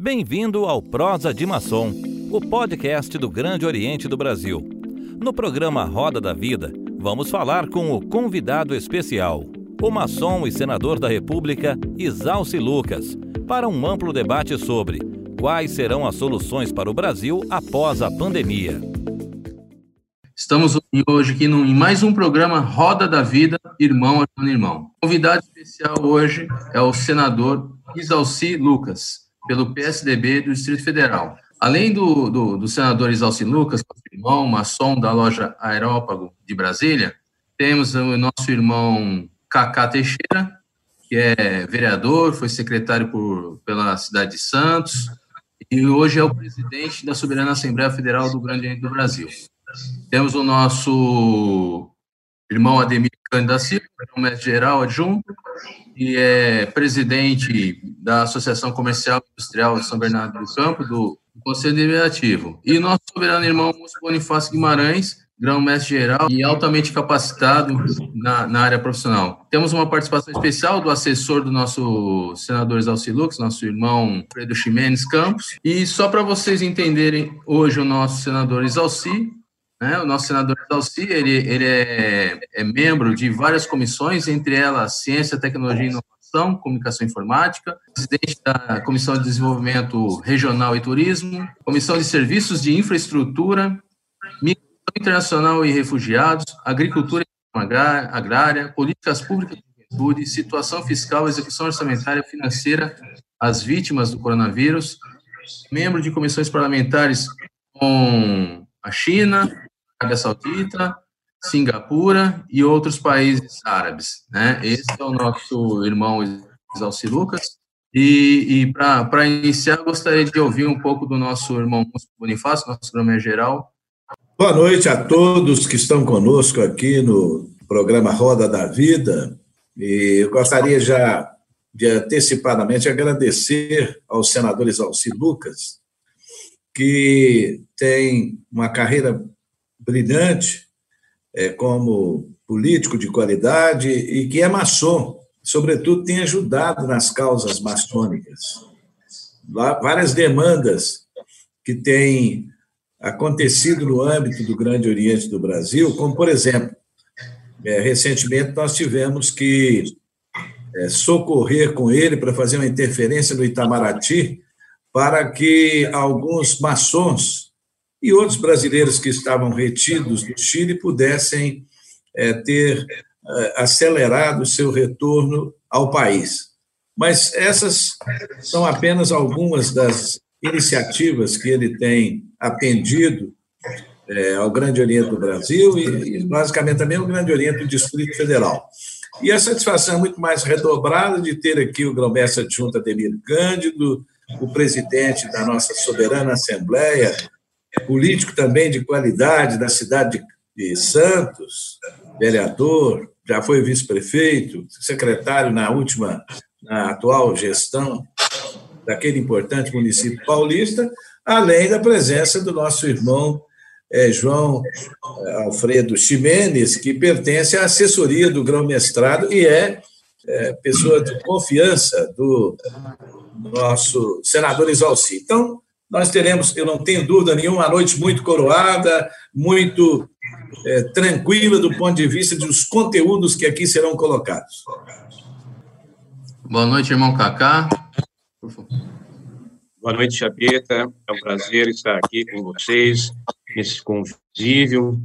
Bem-vindo ao Prosa de Maçom, o podcast do Grande Oriente do Brasil. No programa Roda da Vida, vamos falar com o convidado especial, o maçom e senador da República, Isalci Lucas, para um amplo debate sobre quais serão as soluções para o Brasil após a pandemia. Estamos hoje aqui em mais um programa Roda da Vida, Irmão Ajudando Irmão. O convidado especial hoje é o senador Isalci Lucas pelo PSDB do Distrito Federal. Além do, do, do senador Isalci Lucas, nosso irmão, maçom da loja Aerópago de Brasília, temos o nosso irmão Cacá Teixeira, que é vereador, foi secretário por, pela cidade de Santos, e hoje é o presidente da Soberana Assembleia Federal do Grande Oriente do Brasil. Temos o nosso irmão Ademir Cândido da Silva, é o mestre-geral adjunto, e é presidente da Associação Comercial e Industrial de São Bernardo do Campo, do Conselho Deliberativo. E nosso soberano irmão Bonifácio Guimarães, grão-mestre-geral e altamente capacitado na, na, área profissional. Temos uma participação especial do assessor do nosso senador Exalci Lux, nosso irmão Fredo Ximenes Campos. E só para vocês entenderem, hoje o nosso senador Exalci, né, o nosso senador Exalci, ele, ele é, é membro de várias comissões, entre elas Ciência, Tecnologia e Inovação, Comunicação e Informática, presidente da Comissão de Desenvolvimento Regional e Turismo, Comissão de Serviços de Infraestrutura, Internacional e Refugiados, Agricultura e Agrária, Políticas Públicas de Juventude, Situação Fiscal, Execução Orçamentária Financeira às Vítimas do Coronavírus, membro de comissões parlamentares com a China, Arábia Saudita, Singapura e outros países árabes. Né? Esse é o nosso irmão Isalci Lucas. E, e para iniciar, gostaria de ouvir um pouco do nosso irmão Bonifácio, nosso grão geral, Boa noite a todos que estão conosco aqui no programa Roda da Vida. E eu gostaria já de antecipadamente agradecer aos senadores Alci Lucas, que tem uma carreira brilhante é, como político de qualidade e que é maçom, sobretudo tem ajudado nas causas maçônicas. Várias demandas que têm acontecido no âmbito do Grande Oriente do Brasil, como, por exemplo, é, recentemente nós tivemos que é, socorrer com ele para fazer uma interferência no Itamaraty para que alguns maçons e outros brasileiros que estavam retidos no Chile pudessem é, ter é, acelerado seu retorno ao país. Mas essas são apenas algumas das iniciativas que ele tem atendido é, ao Grande Oriente do Brasil e, e, basicamente, também ao Grande Oriente do Distrito Federal. E a satisfação é muito mais redobrada de ter aqui o grão-mestre adjunto Ademir Cândido, o presidente da nossa soberana Assembleia, político também de qualidade da cidade de Santos, vereador, já foi vice-prefeito, secretário na última, na atual gestão daquele importante município paulista, além da presença do nosso irmão é, João é, Alfredo Ximenes, que pertence à assessoria do grão-mestrado e é, é, pessoa de confiança do nosso senador Isalci. Então, nós teremos, eu não tenho dúvida nenhuma, uma noite muito coroada, muito é, tranquila do ponto de vista dos conteúdos que aqui serão colocados. Boa noite, irmão Cacá. Boa noite, Chapeta. É um prazer estar aqui com vocês nesse convívio.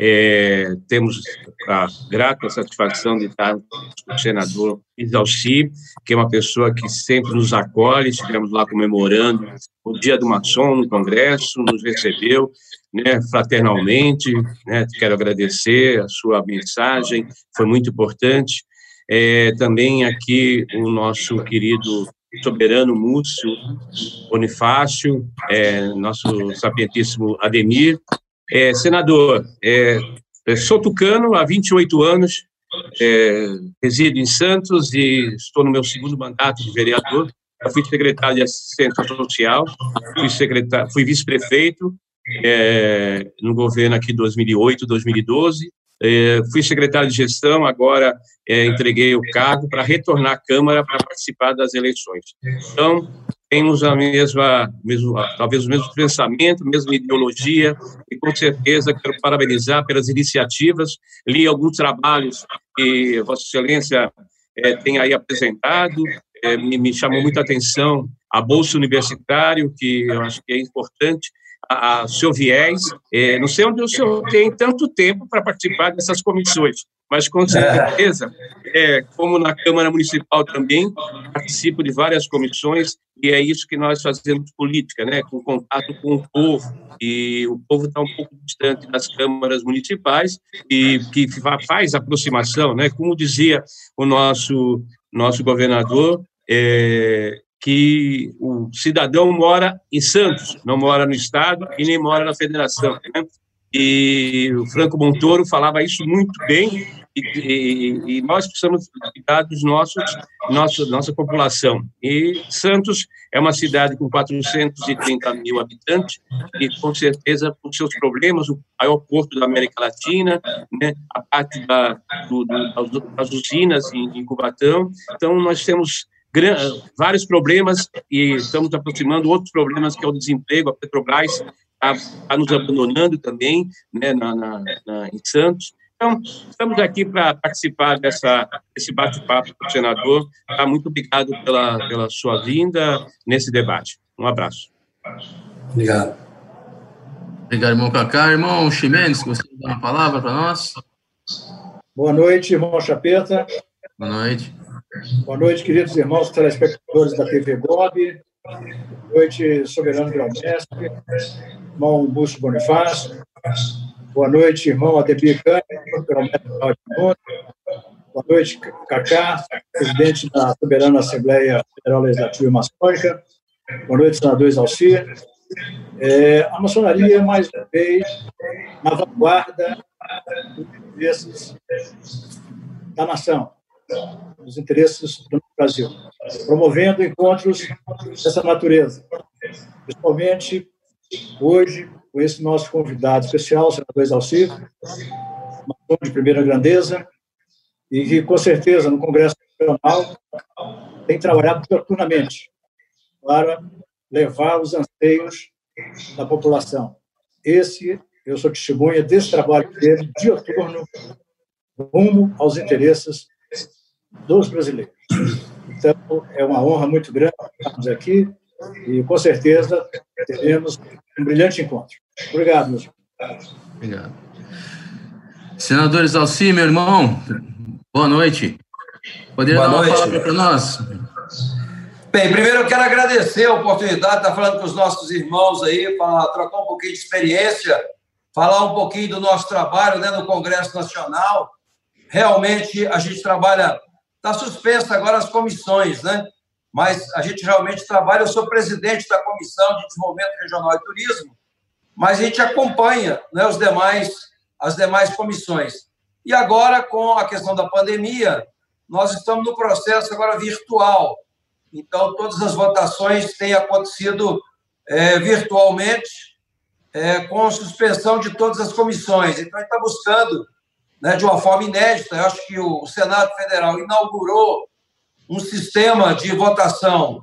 É, temos a grata satisfação de estar com o senador Isalci, que é uma pessoa que sempre nos acolhe. Estivemos lá comemorando o Dia do Maçom no Congresso, nos recebeu né, fraternalmente. Né, quero agradecer a sua mensagem, foi muito importante. É, também aqui o nosso querido soberano Múcio Bonifácio, é, nosso sapientíssimo Ademir. É, senador, é, sou tucano há 28 anos, é, resido em Santos e estou no meu segundo mandato de vereador. Eu fui secretário de assistência social, fui, secretário, fui vice-prefeito é, no governo aqui 2008, 2012, é, fui secretário de gestão, agora é, entreguei o cargo para retornar à Câmara para participar das eleições. Então, temos a mesma, mesmo, talvez o mesmo pensamento, mesma ideologia, e com certeza quero parabenizar pelas iniciativas. Li alguns trabalhos que Vossa Excelência é, tem aí apresentado, é, me, me chamou muita atenção a Bolsa Universitário, que eu acho que é importante, a, a seu viés. É, não sei onde o senhor tem tanto tempo para participar dessas comissões, mas com certeza, é, como na Câmara Municipal também, participo de várias comissões e é isso que nós fazemos política, né, com contato com o povo. E o povo está um pouco distante das câmaras municipais e que faz aproximação, né, como dizia o nosso nosso governador, é, que o cidadão mora em Santos, não mora no Estado e nem mora na Federação. Né? E o Franco Montoro falava isso muito bem, e, e, e nós precisamos cuidar dos nossos, nosso, nossa população. E Santos é uma cidade com 430 mil habitantes, e com certeza, por seus problemas, o maior porto da América Latina, né, a parte da, do, do, das usinas em, em Cubatão. Então, nós temos vários problemas e estamos aproximando outros problemas que é o desemprego, a Petrobras está tá nos abandonando também, né, na, na, na, em Santos. Então, estamos aqui para participar dessa, desse bate-papo com o senador. Tá, muito obrigado pela, pela sua vinda nesse debate. Um abraço. Obrigado. Obrigado, irmão Cacá. Irmão Ximenes, você dá uma palavra para nós? Boa noite, irmão Chapeta. Boa noite. Boa noite, queridos irmãos telespectadores da TV Gob. Boa noite, Soberano Grão-Mestre, irmão Búcio Bonifácio. Boa noite, irmão Ademir Cândido, Grão-Mestre Boa noite, Cacá, presidente da Soberana Assembleia Federal Legislativa Maçônica. Boa noite, senador Exalcir. É, a maçonaria, mais uma vez, na vanguarda dos interesses da nação os interesses do Brasil, promovendo encontros dessa natureza, principalmente hoje com esse nosso convidado especial, o senador Exalcir, uma de primeira grandeza, e que, com certeza, no Congresso Nacional, tem trabalhado dioturnamente para levar os anseios da população. Esse, eu sou testemunha desse trabalho dele, dioturno, rumo aos interesses dos brasileiros. Então, é uma honra muito grande estarmos aqui e, com certeza, teremos um brilhante encontro. Obrigado, meus Obrigado. Senadores Alci, meu irmão, boa noite. Poderia boa dar uma noite. palavra para nós? Bem, primeiro eu quero agradecer a oportunidade de estar falando com os nossos irmãos aí, para trocar um pouquinho de experiência, falar um pouquinho do nosso trabalho né, no Congresso Nacional. Realmente, a gente trabalha Está suspensa agora as comissões, né? Mas a gente realmente trabalha. Eu sou presidente da Comissão de Desenvolvimento Regional e Turismo, mas a gente acompanha né, os demais, as demais comissões. E agora, com a questão da pandemia, nós estamos no processo agora virtual. Então, todas as votações têm acontecido é, virtualmente, é, com suspensão de todas as comissões. Então, a gente está buscando né, de uma forma inédita. Eu acho que o Senado Federal inaugurou um sistema de votação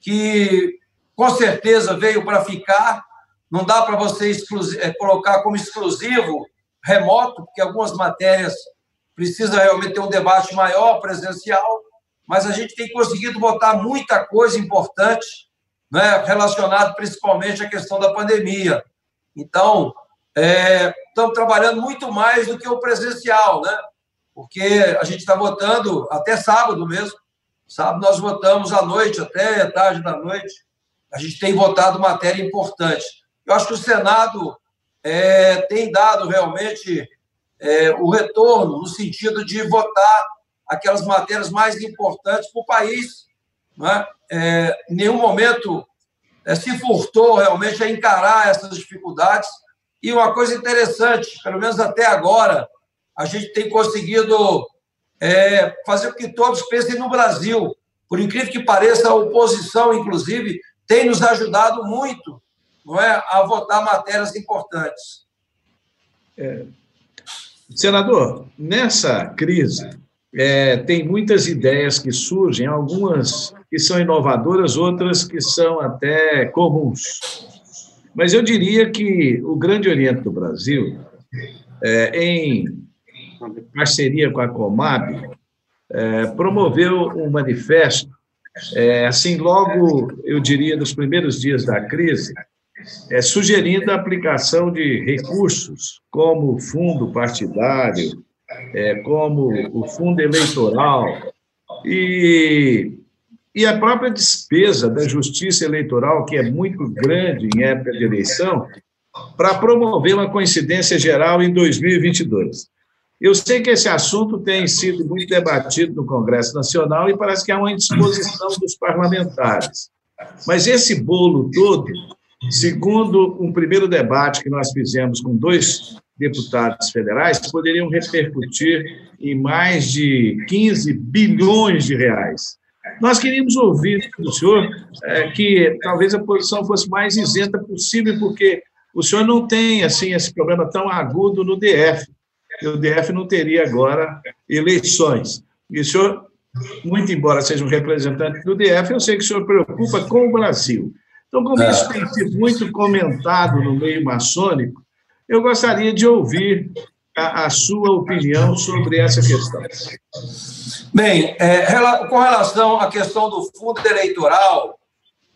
que, com certeza, veio para ficar. Não dá para você é, colocar como exclusivo remoto, porque algumas matérias precisa realmente ter um debate maior, presencial, mas a gente tem conseguido votar muita coisa importante né, relacionada principalmente à questão da pandemia. Então, é, estamos trabalhando muito mais do que o presencial, né? Porque a gente está votando até sábado mesmo. Sábado nós votamos à noite, até tarde da noite. A gente tem votado matéria importante. Eu acho que o Senado é, tem dado realmente é, o retorno no sentido de votar aquelas matérias mais importantes para o país. Né? É, em nenhum momento é, se furtou realmente a encarar essas dificuldades e uma coisa interessante, pelo menos até agora, a gente tem conseguido é, fazer com que todos pensem no Brasil. Por incrível que pareça, a oposição, inclusive, tem nos ajudado muito não é, a votar matérias importantes. É. Senador, nessa crise, é, tem muitas ideias que surgem, algumas que são inovadoras, outras que são até comuns. Mas eu diria que o Grande Oriente do Brasil, é, em parceria com a Comab, é, promoveu um manifesto, é, assim, logo, eu diria, nos primeiros dias da crise, é, sugerindo a aplicação de recursos como fundo partidário, é, como o fundo eleitoral e, e a própria despesa da justiça eleitoral, que é muito grande em época de eleição, para promover uma coincidência geral em 2022. Eu sei que esse assunto tem sido muito debatido no Congresso Nacional e parece que há uma indisposição dos parlamentares. Mas esse bolo todo, segundo um primeiro debate que nós fizemos com dois deputados federais, poderiam repercutir em mais de 15 bilhões de reais. Nós queríamos ouvir do senhor é, que talvez a posição fosse mais isenta possível, porque o senhor não tem assim esse problema tão agudo no DF. O DF não teria agora eleições. E o senhor, muito embora seja um representante do DF, eu sei que o senhor preocupa com o Brasil. Então, como é. isso tem sido muito comentado no meio maçônico, eu gostaria de ouvir a, a sua opinião sobre essa questão. Bem, é, com relação à questão do fundo eleitoral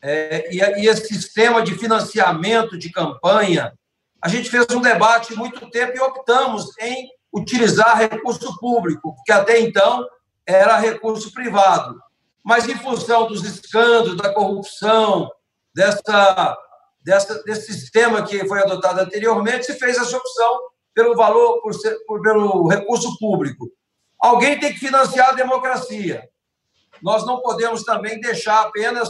é, e, e esse sistema de financiamento de campanha, a gente fez um debate muito tempo e optamos em utilizar recurso público, porque até então era recurso privado. Mas em função dos escândalos, da corrupção, dessa dessa, desse sistema que foi adotado anteriormente, se fez essa opção pelo valor, por ser, por, pelo recurso público. Alguém tem que financiar a democracia. Nós não podemos também deixar apenas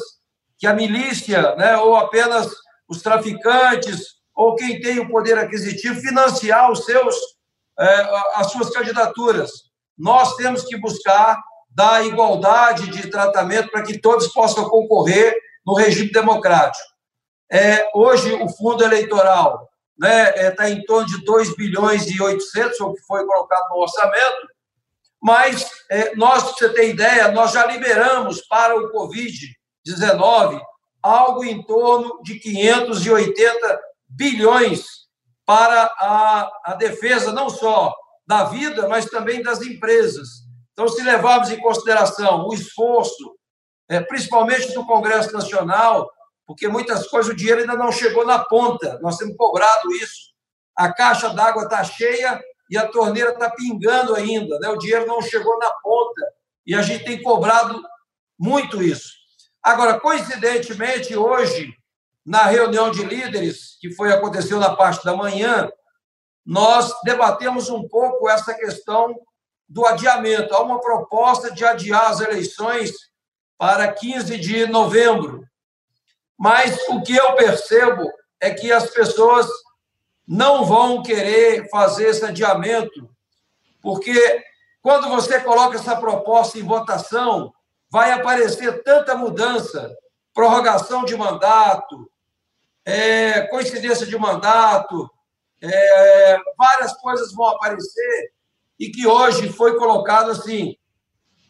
que a milícia, né, ou apenas os traficantes, ou quem tem o poder aquisitivo, financiar os seus, é, as suas candidaturas. Nós temos que buscar dar igualdade de tratamento para que todos possam concorrer no regime democrático. É, hoje, o fundo eleitoral né, é, tá em torno de 2 bilhões e 800, o que foi colocado no orçamento, mas é, nós, para você ter ideia, nós já liberamos para o Covid-19 algo em torno de 580 bilhões para a, a defesa não só da vida, mas também das empresas. Então, se levarmos em consideração o esforço, é, principalmente do Congresso Nacional, porque muitas coisas o dinheiro ainda não chegou na ponta. Nós temos cobrado isso. A caixa d'água está cheia e a torneira está pingando ainda, né? O dinheiro não chegou na ponta e a gente tem cobrado muito isso. Agora, coincidentemente, hoje, na reunião de líderes que foi aconteceu na parte da manhã, nós debatemos um pouco essa questão do adiamento. Há uma proposta de adiar as eleições para 15 de novembro. Mas o que eu percebo é que as pessoas não vão querer fazer esse adiamento, porque quando você coloca essa proposta em votação, vai aparecer tanta mudança, prorrogação de mandato, é, coincidência de mandato, é, várias coisas vão aparecer e que hoje foi colocado assim.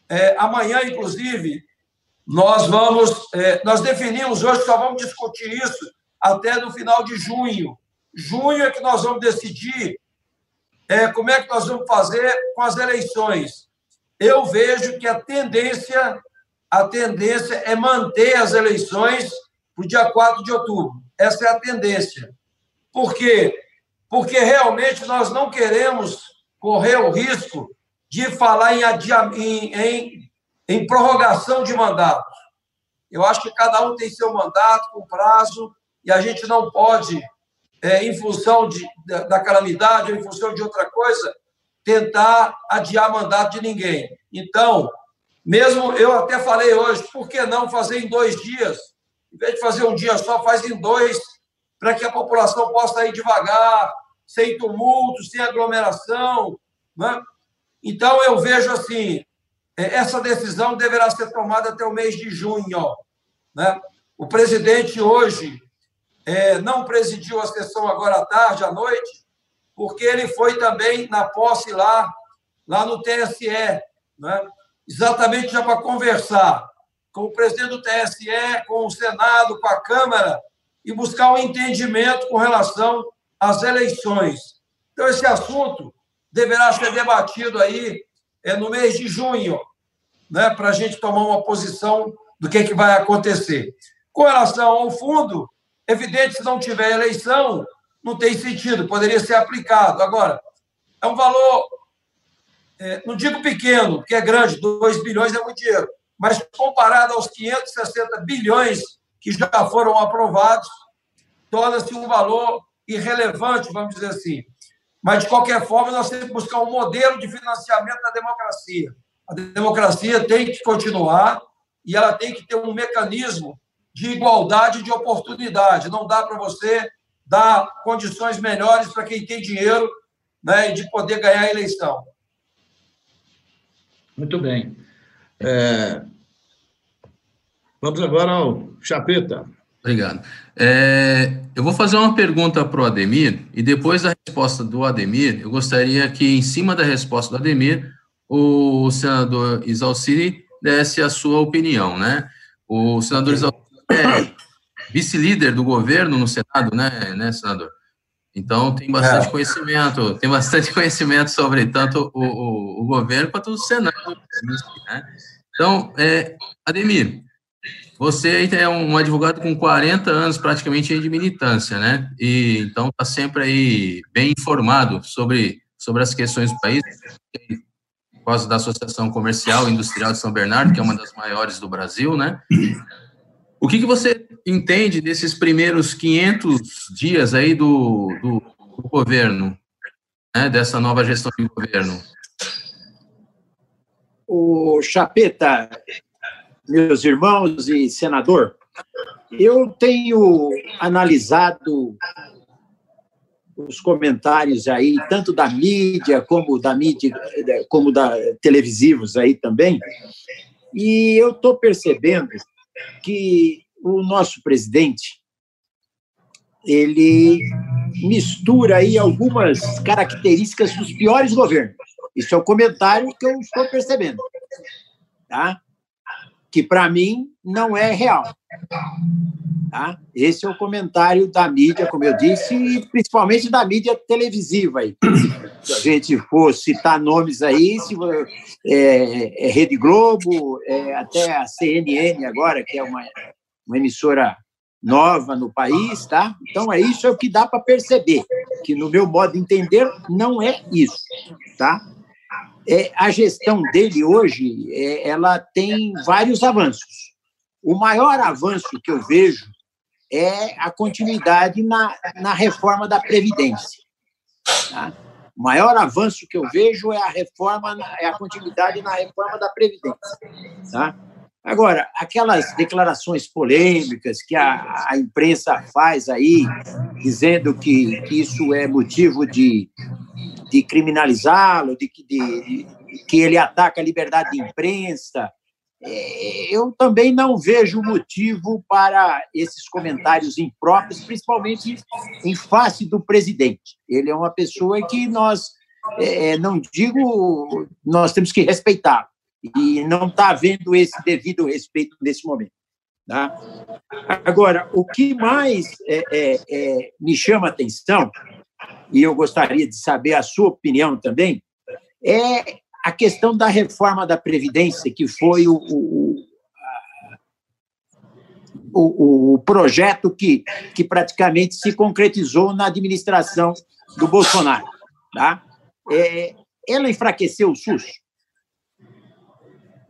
É, amanhã, inclusive, nós vamos, é, nós definimos hoje, só vamos discutir isso até no final de junho. Junho é que nós vamos decidir é, como é que nós vamos fazer com as eleições. Eu vejo que a tendência, a tendência é manter as eleições para o dia 4 de outubro. Essa é a tendência. Por quê? Porque realmente nós não queremos correr o risco de falar em, em, em em prorrogação de mandato. Eu acho que cada um tem seu mandato com prazo e a gente não pode, é, em função de, da calamidade ou em função de outra coisa, tentar adiar mandato de ninguém. Então, mesmo eu até falei hoje, por que não fazer em dois dias? Em vez de fazer um dia só, faz em dois, para que a população possa ir devagar, sem tumulto, sem aglomeração. Né? Então, eu vejo assim: essa decisão deverá ser tomada até o mês de junho. Né? O presidente hoje é, não presidiu a sessão agora à tarde, à noite, porque ele foi também na posse lá, lá no TSE. né, exatamente já para conversar com o presidente do TSE, com o Senado, com a Câmara, e buscar um entendimento com relação às eleições. Então, esse assunto deverá ser debatido aí é, no mês de junho, né, para a gente tomar uma posição do que, que vai acontecer. Com relação ao fundo, evidente, se não tiver eleição, não tem sentido, poderia ser aplicado. Agora, é um valor, é, não digo pequeno, porque é grande, 2 bilhões é muito dinheiro, mas comparado aos 560 bilhões que já foram aprovados, torna-se um valor irrelevante, vamos dizer assim. Mas, de qualquer forma, nós temos que buscar um modelo de financiamento da democracia. A democracia tem que continuar e ela tem que ter um mecanismo de igualdade de oportunidade. Não dá para você dar condições melhores para quem tem dinheiro né, e de poder ganhar a eleição. Muito bem. É... Vamos agora ao Chapeta. Obrigado. É, eu vou fazer uma pergunta para o Ademir, e depois da resposta do Ademir, eu gostaria que, em cima da resposta do Ademir, o senador Isalciri desse a sua opinião, né? O senador Isalciri é vice-líder do governo no Senado, né, né senador? Então, tem bastante é. conhecimento, tem bastante conhecimento sobre tanto o, o, o governo quanto o Senado. Né? Então, é, Ademir, você é um advogado com 40 anos praticamente de militância, né? E então está sempre aí bem informado sobre, sobre as questões do país, causa da Associação Comercial e Industrial de São Bernardo, que é uma das maiores do Brasil, né? O que, que você entende desses primeiros 500 dias aí do, do, do governo, né, dessa nova gestão de governo? O Chapeta, meus irmãos e senador, eu tenho analisado os comentários aí, tanto da mídia como da mídia, como da televisivos aí também, e eu estou percebendo que o nosso presidente ele mistura aí algumas características dos piores governos. Isso é o comentário que eu estou percebendo, tá? Que para mim não é real. Tá? Esse é o comentário da mídia, como eu disse, e principalmente da mídia televisiva. Aí. Se a gente for citar nomes aí, se, é, é Rede Globo, é, até a CNN agora, que é uma, uma emissora nova no país, tá? Então é isso é o que dá para perceber, que no meu modo de entender não é isso, tá? É, a gestão dele hoje, é, ela tem vários avanços. O maior avanço que eu vejo é a continuidade na, na reforma da Previdência. Tá? O maior avanço que eu vejo é a reforma, é a continuidade na reforma da Previdência. Tá? Agora, aquelas declarações polêmicas que a, a imprensa faz aí, dizendo que, que isso é motivo de, de criminalizá-lo, de, de, de que ele ataca a liberdade de imprensa, é, eu também não vejo motivo para esses comentários impróprios, principalmente em face do presidente. Ele é uma pessoa que nós, é, não digo, nós temos que respeitar, e não está havendo esse devido respeito nesse momento. Tá? Agora, o que mais é, é, é, me chama atenção, e eu gostaria de saber a sua opinião também, é a questão da reforma da Previdência, que foi o, o, o, o projeto que, que praticamente se concretizou na administração do Bolsonaro. Tá? É, ela enfraqueceu o SUS?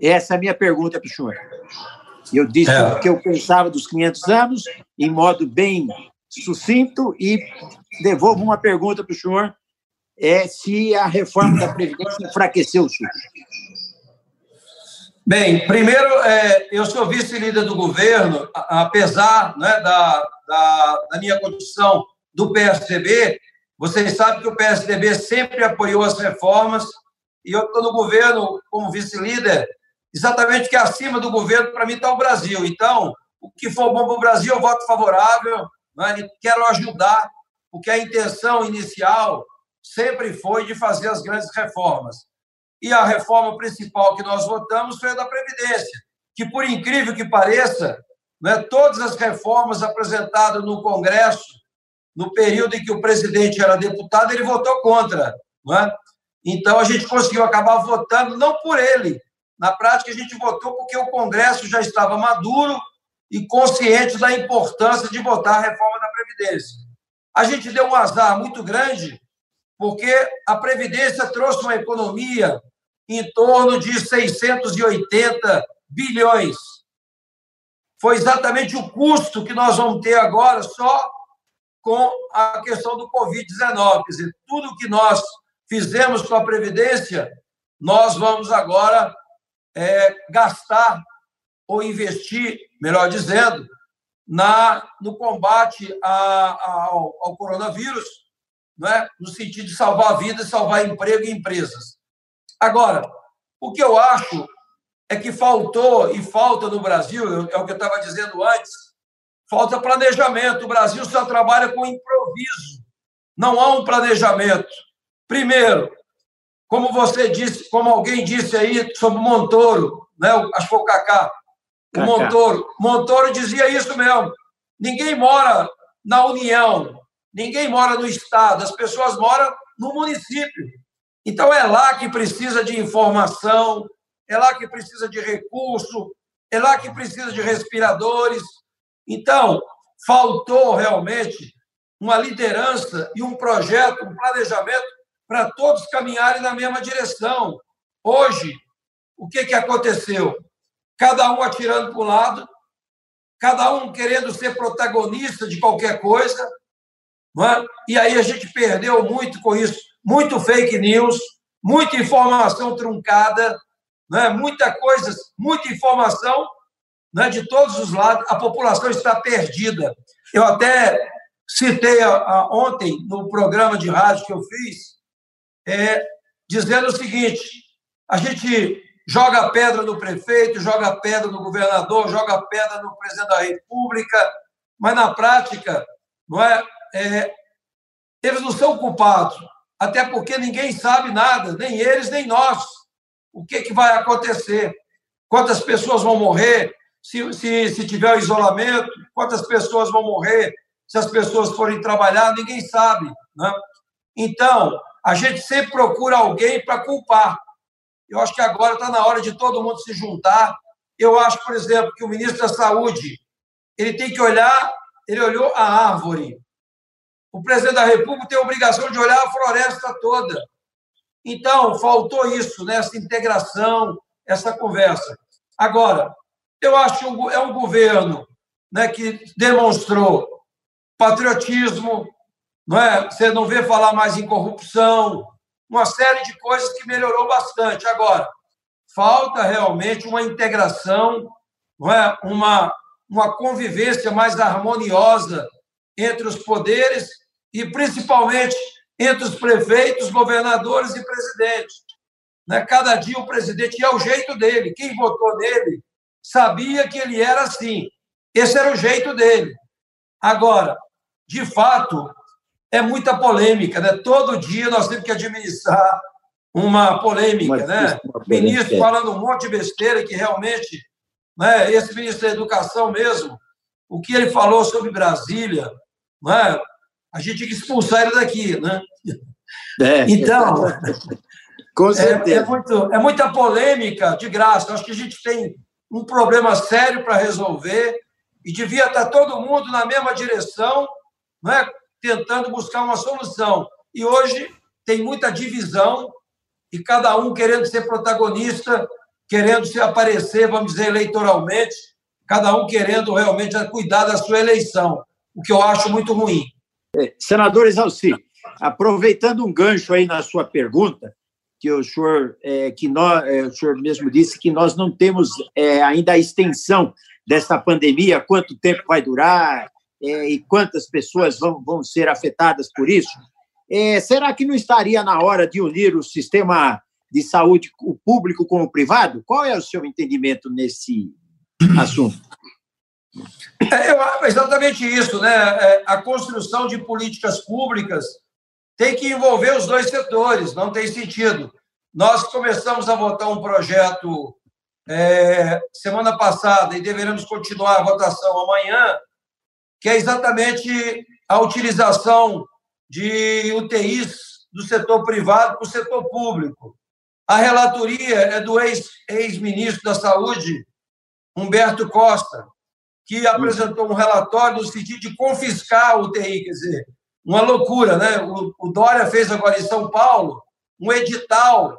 Essa é a minha pergunta para o senhor. Eu disse é. o que eu pensava dos 500 anos, em modo bem sucinto, e devolvo uma pergunta para o senhor é se a reforma da Previdência enfraqueceu o SUS. Bem, primeiro, é, eu sou vice-líder do governo, apesar né, da, da, da, minha condição do PSDB, vocês sabem que o PSDB sempre apoiou as reformas, e eu estou no governo como vice-líder, exatamente que acima do governo, para mim, está o Brasil. Então, o que for bom para o Brasil, eu voto favorável, né, quero ajudar, porque a intenção inicial sempre foi de fazer as grandes reformas. e a reforma principal que nós votamos foi a da Previdência, que, por incrível que pareça, né, todas as reformas apresentadas no Congresso, no período em que o presidente era deputado, ele votou contra. Né? Então, a gente conseguiu acabar votando, não por ele. Na prática, a gente votou porque o Congresso já estava maduro e consciente da importância de votar a reforma da Previdência. A gente deu um azar muito grande, porque a Previdência trouxe uma economia em torno de 680 bilhões. Foi exatamente o custo que nós vamos ter agora só com a questão do Covid-19. Quer dizer, tudo que nós fizemos com a Previdência, nós vamos agora é, gastar ou investir, melhor dizendo, na, no combate a, a, ao, ao, coronavírus, é? no sentido de salvar vidas, salvar emprego e empresas. Agora, o que eu acho é que faltou e falta no Brasil, é o que eu estava dizendo antes, falta planejamento. O Brasil só trabalha com improviso. Não há um planejamento. Primeiro, como você disse, como alguém disse aí sobre o Montoro, né? acho que foi o Cacá, o Montoro. Montoro dizia isso mesmo. Ninguém mora na União, ninguém mora no Estado, as pessoas moram no município. Então, é lá que precisa de informação, é lá que precisa de recurso, é lá que precisa de respiradores. Então, faltou realmente uma liderança e um projeto, um planejamento para todos caminharem na mesma direção. Hoje, o que, que aconteceu? Cada um atirando para o lado, cada um querendo ser protagonista de qualquer coisa, é? e aí a gente perdeu muito com isso muito fake news, muita informação truncada, né? muita coisa, muita informação né? de todos os lados. A população está perdida. Eu até citei a, a, ontem no programa de rádio que eu fiz, é, dizendo o seguinte: a gente joga pedra no prefeito, joga pedra no governador, joga pedra no presidente da República, mas na prática, não é, é eles não são culpados até porque ninguém sabe nada, nem eles, nem nós. O que, que vai acontecer? Quantas pessoas vão morrer se, se, se tiver isolamento? Quantas pessoas vão morrer se as pessoas forem trabalhar? Ninguém sabe. Né? Então, a gente sempre procura alguém para culpar. Eu acho que agora está na hora de todo mundo se juntar. Eu acho, por exemplo, que o ministro da Saúde ele tem que olhar, ele olhou a árvore, o presidente da República tem a obrigação de olhar a floresta toda. Então, faltou isso, né? essa integração, essa conversa. Agora, eu acho que é um governo né, que demonstrou patriotismo, não é? você não vê falar mais em corrupção, uma série de coisas que melhorou bastante. Agora, falta realmente uma integração, não é? uma, uma convivência mais harmoniosa entre os poderes e principalmente entre os prefeitos, governadores e presidentes. Né? Cada dia o presidente, é o jeito dele, quem votou nele sabia que ele era assim. Esse era o jeito dele. Agora, de fato, é muita polêmica, né? Todo dia nós temos que administrar uma polêmica, uma, né? Uma Ministro falando um monte de besteira que realmente, né? Esse ministro da Educação mesmo, o que ele falou sobre Brasília, né? a gente tinha que expulsar ele daqui, né? É. Então, Com certeza. É, é, muito, é muita polêmica de graça. Acho que a gente tem um problema sério para resolver e devia estar todo mundo na mesma direção, né? Tentando buscar uma solução. E hoje tem muita divisão e cada um querendo ser protagonista, querendo se aparecer, vamos dizer, eleitoralmente, cada um querendo realmente cuidar da sua eleição, o que eu acho muito ruim. É, senador Exalci, aproveitando um gancho aí na sua pergunta, que o senhor, é, que nós, é, o senhor mesmo disse que nós não temos é, ainda a extensão dessa pandemia, quanto tempo vai durar é, e quantas pessoas vão, vão ser afetadas por isso. É, será que não estaria na hora de unir o sistema de saúde, o público com o privado? Qual é o seu entendimento nesse assunto? É, eu, exatamente isso, né? É, a construção de políticas públicas tem que envolver os dois setores, não tem sentido nós começamos a votar um projeto é, semana passada e deveremos continuar a votação amanhã, que é exatamente a utilização de UTIs do setor privado para o setor público. A relatoria é do ex-ministro da Saúde, Humberto Costa, que apresentou um relatório no sentido de confiscar a UTI, quer dizer, uma loucura, né? O, Dória fez agora em São Paulo um edital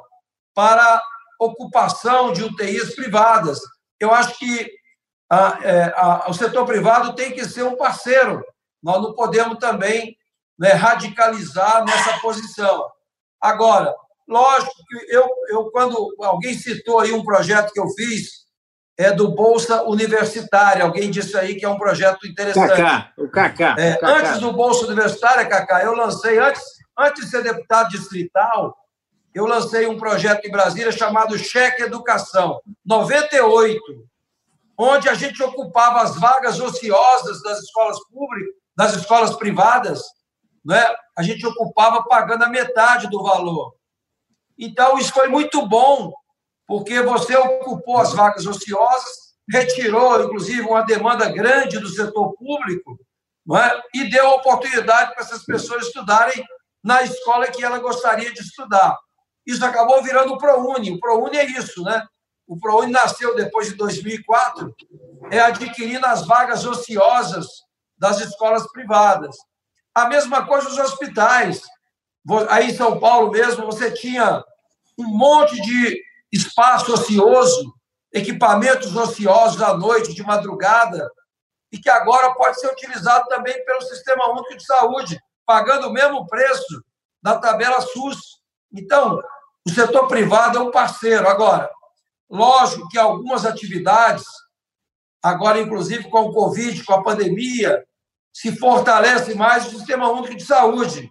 para ocupação de UTIs privadas. Eu acho que a, é, a, o setor privado tem que ser um parceiro. Nós não podemos também né, radicalizar nossa posição. Agora, lógico que eu, eu, quando alguém citou aí um projeto que eu fiz, é do Bolsa Universitária. Alguém disse aí que é um projeto interessante. Cacá, o Cacá. É, Antes do Bolsa Universitária, Cacá, eu lancei, antes, antes de ser deputado distrital, eu lancei um projeto em Brasília chamado Cheque Educação, 98, onde a gente ocupava as vagas ociosas das escolas públicas, das escolas privadas, né? a gente ocupava pagando a metade do valor. Então, isso foi muito bom, porque você ocupou as vagas ociosas, retirou, inclusive, uma demanda grande do setor público, é? e deu oportunidade para essas pessoas estudarem na escola que ela gostaria de estudar. Isso acabou virando o ProUni. O ProUni é isso, né? O ProUni nasceu depois de 2004, é adquirindo as vagas ociosas das escolas privadas. A mesma coisa os hospitais. Aí em São Paulo mesmo, você tinha um monte de espaço ocioso, equipamentos ociosos à noite, de madrugada, e que agora pode ser utilizado também pelo Sistema Único de Saúde, pagando o mesmo preço da tabela SUS. Então, o setor privado é um parceiro. Agora, lógico que algumas atividades, agora, inclusive com o Covid, com a pandemia, se fortalece mais o Sistema Único de Saúde.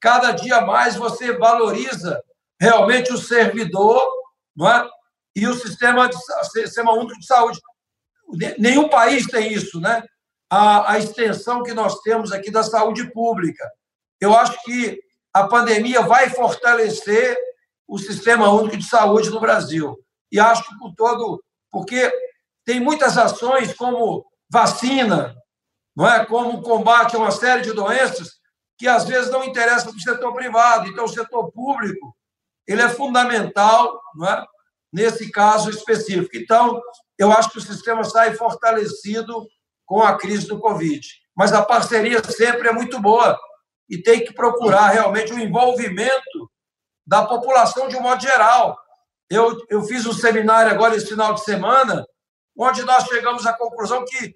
Cada dia mais você valoriza realmente o servidor não é? e o sistema, de, sistema único de saúde. Nenhum país tem isso, né? A, a extensão que nós temos aqui da saúde pública. Eu acho que a pandemia vai fortalecer o sistema único de saúde no Brasil. E acho que por todo, porque tem muitas ações como vacina, não é? Como combate a uma série de doenças que às vezes não interessam para o setor privado. Então, o setor público ele é fundamental não é? nesse caso específico. Então, eu acho que o sistema sai fortalecido com a crise do Covid. Mas a parceria sempre é muito boa e tem que procurar realmente o envolvimento da população de um modo geral. Eu, eu fiz um seminário agora esse final de semana, onde nós chegamos à conclusão que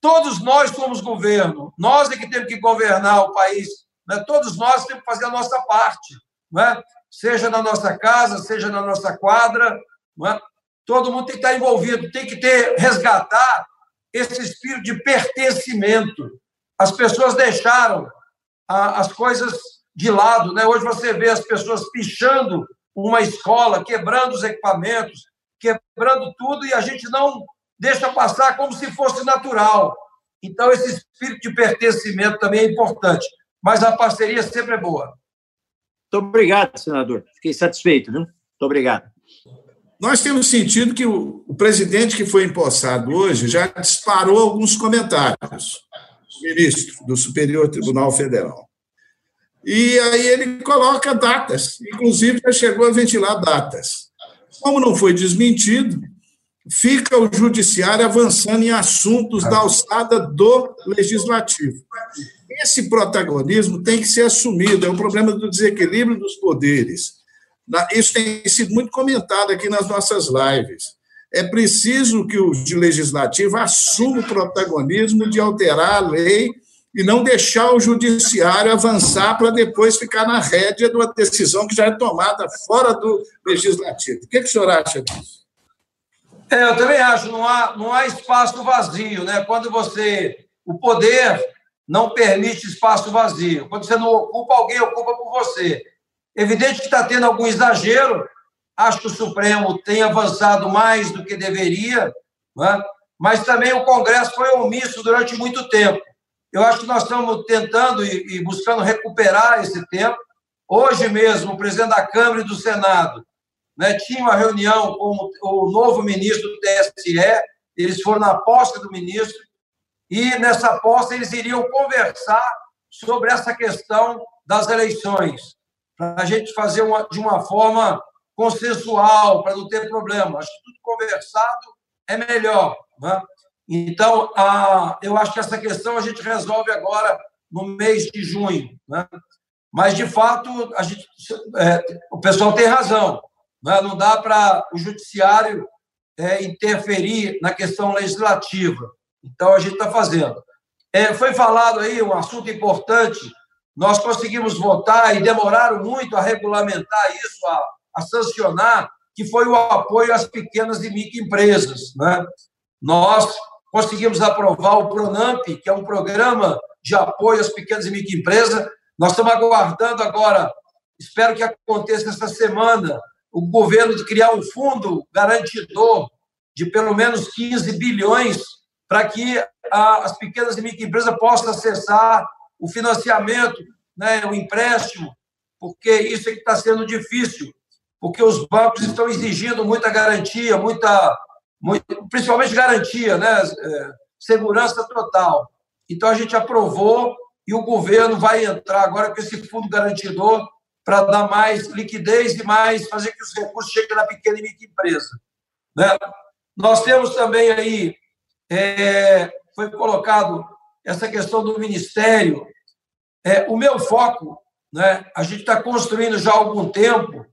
todos nós somos governo, nós é que temos que governar o país, né? todos nós temos que fazer a nossa parte. Né? seja na nossa casa, seja na nossa quadra, é? todo mundo tem que estar envolvido, tem que ter resgatar esse espírito de pertencimento. As pessoas deixaram as coisas de lado, né? Hoje você vê as pessoas pichando uma escola, quebrando os equipamentos, quebrando tudo e a gente não deixa passar como se fosse natural. Então esse espírito de pertencimento também é importante, mas a parceria sempre é boa. Muito obrigado, senador. Fiquei satisfeito, viu? Muito obrigado. Nós temos sentido que o, o presidente que foi empossado hoje já disparou alguns comentários, o ministro do Superior Tribunal Federal. E aí ele coloca datas, inclusive já chegou a ventilar datas. Como não foi desmentido, fica o judiciário avançando em assuntos da alçada do legislativo. Esse protagonismo tem que ser assumido, é o problema do desequilíbrio dos poderes. Isso tem sido muito comentado aqui nas nossas lives. É preciso que o legislativo assuma o protagonismo de alterar a lei e não deixar o judiciário avançar para depois ficar na rédea de uma decisão que já é tomada fora do legislativo. O que, que o senhor acha disso? É, eu também acho, não há, não há espaço vazio, né? Quando você. O poder não permite espaço vazio. Quando você não ocupa, alguém ocupa por você. Evidente que está tendo algum exagero. Acho que o Supremo tem avançado mais do que deveria, né? mas também o Congresso foi omisso durante muito tempo. Eu acho que nós estamos tentando e buscando recuperar esse tempo. Hoje mesmo, o presidente da Câmara e do Senado né, tinha uma reunião com o novo ministro do TSE, eles foram na posse do ministro, e nessa posse eles iriam conversar sobre essa questão das eleições, para a gente fazer uma, de uma forma consensual, para não ter problema. Acho que tudo conversado é melhor. Né? Então, a, eu acho que essa questão a gente resolve agora no mês de junho. Né? Mas, de fato, a gente, é, o pessoal tem razão. Né? Não dá para o judiciário é, interferir na questão legislativa. Então, a gente está fazendo. É, foi falado aí um assunto importante. Nós conseguimos votar e demoraram muito a regulamentar isso, a, a sancionar, que foi o apoio às pequenas e microempresas. Né? Nós conseguimos aprovar o PRONAMP, que é um programa de apoio às pequenas e microempresas. Nós estamos aguardando agora, espero que aconteça esta semana, o governo de criar um fundo garantidor de pelo menos 15 bilhões para que as pequenas e microempresas possam acessar o financiamento, né, o empréstimo, porque isso é que está sendo difícil, porque os bancos estão exigindo muita garantia, muita, muito, principalmente garantia, né, é, segurança total. Então a gente aprovou e o governo vai entrar agora com esse fundo garantidor para dar mais liquidez e mais fazer que os recursos cheguem na pequena e microempresa. Né? Nós temos também aí, é, foi colocado essa questão do ministério. É, o meu foco, né, a gente está construindo já há algum tempo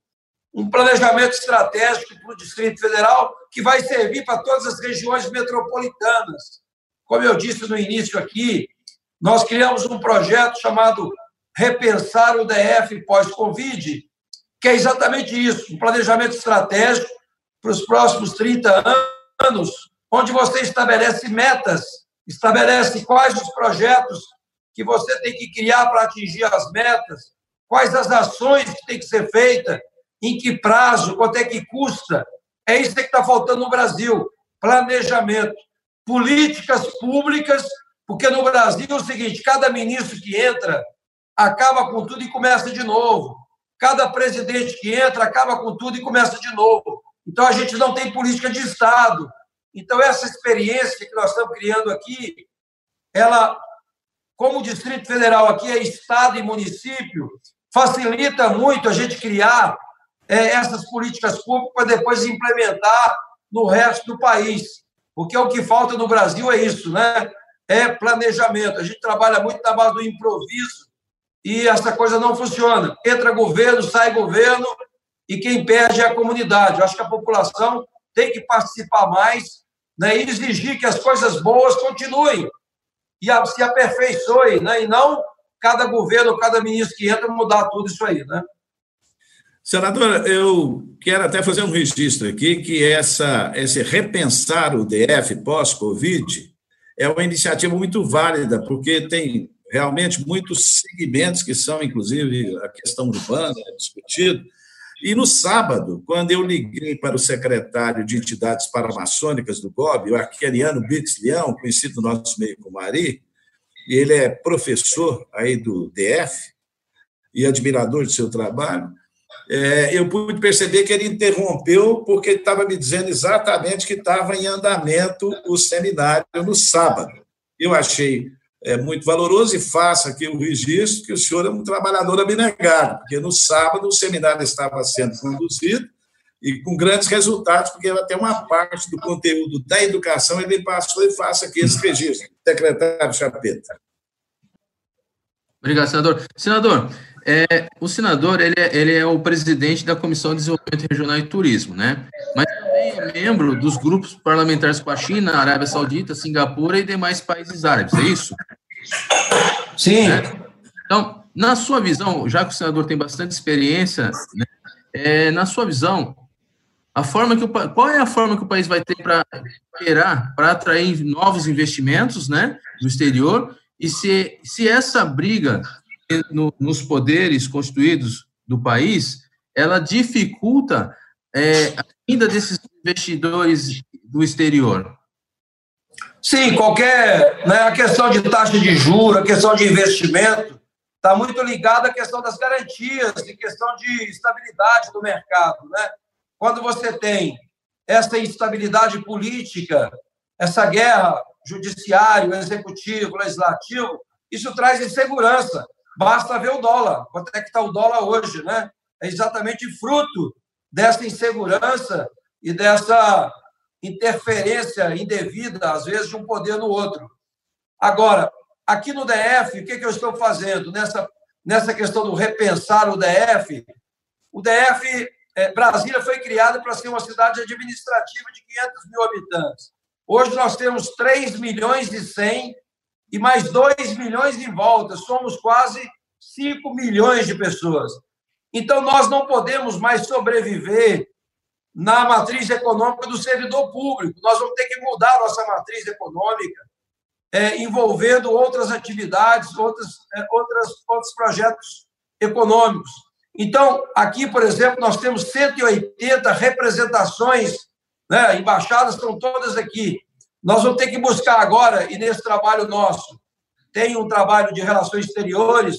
um planejamento estratégico para o Distrito Federal que vai servir para todas as regiões metropolitanas. Como eu disse no início aqui, nós criamos um projeto chamado repensar o DF pós-Covid, que é exatamente isso, um planejamento estratégico para os próximos 30 anos, onde você estabelece metas, estabelece quais os projetos que você tem que criar para atingir as metas, quais as ações que tem que ser feitas, em que prazo, quanto é que custa. É isso que está faltando no Brasil: planejamento, políticas públicas, porque no Brasil é o seguinte: cada ministro que entra acaba com tudo e começa de novo. Cada presidente que entra acaba com tudo e começa de novo. Então, a gente não tem política de Estado. Então, essa experiência que nós estamos criando aqui, ela, como o Distrito Federal aqui é Estado e município, facilita muito a gente criar essas políticas públicas para depois implementar no resto do país. Porque o que falta no Brasil é isso, né? É planejamento. A gente trabalha muito na base do improviso e essa coisa não funciona. Entra governo, sai governo, e quem perde é a comunidade. Eu acho que a população tem que participar mais né, e exigir que as coisas boas continuem e se aperfeiçoem, né, e não cada governo, cada ministro que entra mudar tudo isso aí. Né? Senadora, eu quero até fazer um registro aqui que essa, esse repensar o DF pós-Covid é uma iniciativa muito válida, porque tem realmente muitos segmentos que são, inclusive, a questão urbana é discutido. E no sábado, quando eu liguei para o secretário de entidades paramaçônicas do GOB, o Arqueriano Bix Leão, conhecido no nosso meio como Ari, ele é professor aí do DF e admirador de seu trabalho, é, eu pude perceber que ele interrompeu porque ele estava me dizendo exatamente que estava em andamento o seminário no sábado. Eu achei é muito valoroso e faça aqui o registro que o senhor é um trabalhador abnegado, porque no sábado o seminário estava sendo conduzido e com grandes resultados, porque até uma parte do conteúdo da educação ele passou e faça aqui esse registro. Secretário Chapeta. Obrigado, senador. Senador, é, o senador ele é, ele é o presidente da Comissão de Desenvolvimento Regional e Turismo, né? Mas também é membro dos grupos parlamentares com a China, Arábia Saudita, Singapura e demais países árabes, é isso? Sim. É. Então, na sua visão, já que o senador tem bastante experiência, né, é, na sua visão, a forma que o, qual é a forma que o país vai ter para para atrair novos investimentos, né, do exterior? E se, se essa briga no, nos poderes constituídos do país, ela dificulta é, ainda desses investidores do exterior? Sim, qualquer. Né, a questão de taxa de juros, a questão de investimento, está muito ligada à questão das garantias, e questão de estabilidade do mercado. Né? quando você tem essa instabilidade política, essa guerra judiciário, executivo, legislativo, isso traz insegurança. Basta ver o dólar. Quanto é que está o dólar hoje, né? É exatamente fruto dessa insegurança e dessa interferência indevida, às vezes, de um poder no outro. Agora, aqui no DF, o que, que eu estou fazendo nessa, nessa questão do repensar o DF? O DF, é, Brasília foi criada para ser uma cidade administrativa de 500 mil habitantes. Hoje nós temos 3 milhões e 100 e mais 2 milhões em volta. Somos quase 5 milhões de pessoas. Então, nós não podemos mais sobreviver na matriz econômica do servidor público. Nós vamos ter que mudar nossa matriz econômica, é, envolvendo outras atividades, outras, é, outras, outros projetos econômicos. Então, aqui, por exemplo, nós temos 180 representações, né, embaixadas estão todas aqui. Nós vamos ter que buscar agora, e nesse trabalho nosso, tem um trabalho de relações exteriores,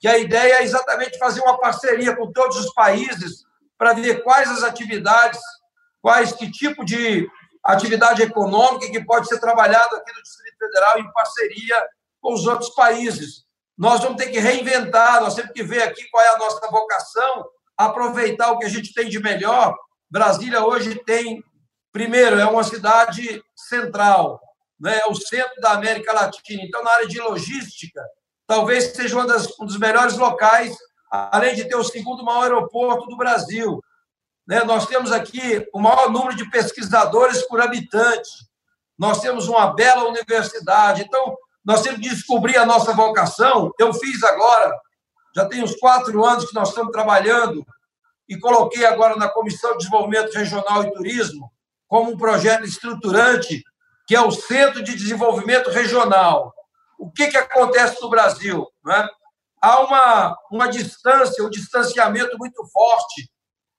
que a ideia é exatamente fazer uma parceria com todos os países para ver quais as atividades, quais que tipo de atividade econômica que pode ser trabalhado aqui no Distrito Federal em parceria com os outros países. Nós vamos ter que reinventar, nós temos que ver aqui qual é a nossa vocação, aproveitar o que a gente tem de melhor. Brasília hoje tem, primeiro, é uma cidade central, né? é o centro da América Latina. Então, na área de logística, talvez seja das, um dos melhores locais além de ter o segundo maior aeroporto do Brasil. Né? Nós temos aqui o maior número de pesquisadores por habitante. Nós temos uma bela universidade. Então, nós temos que descobrir a nossa vocação. Eu fiz agora, já tem uns quatro anos que nós estamos trabalhando e coloquei agora na Comissão de Desenvolvimento Regional e Turismo como um projeto estruturante, que é o Centro de Desenvolvimento Regional. O que, que acontece no Brasil? Né? há uma, uma distância, um distanciamento muito forte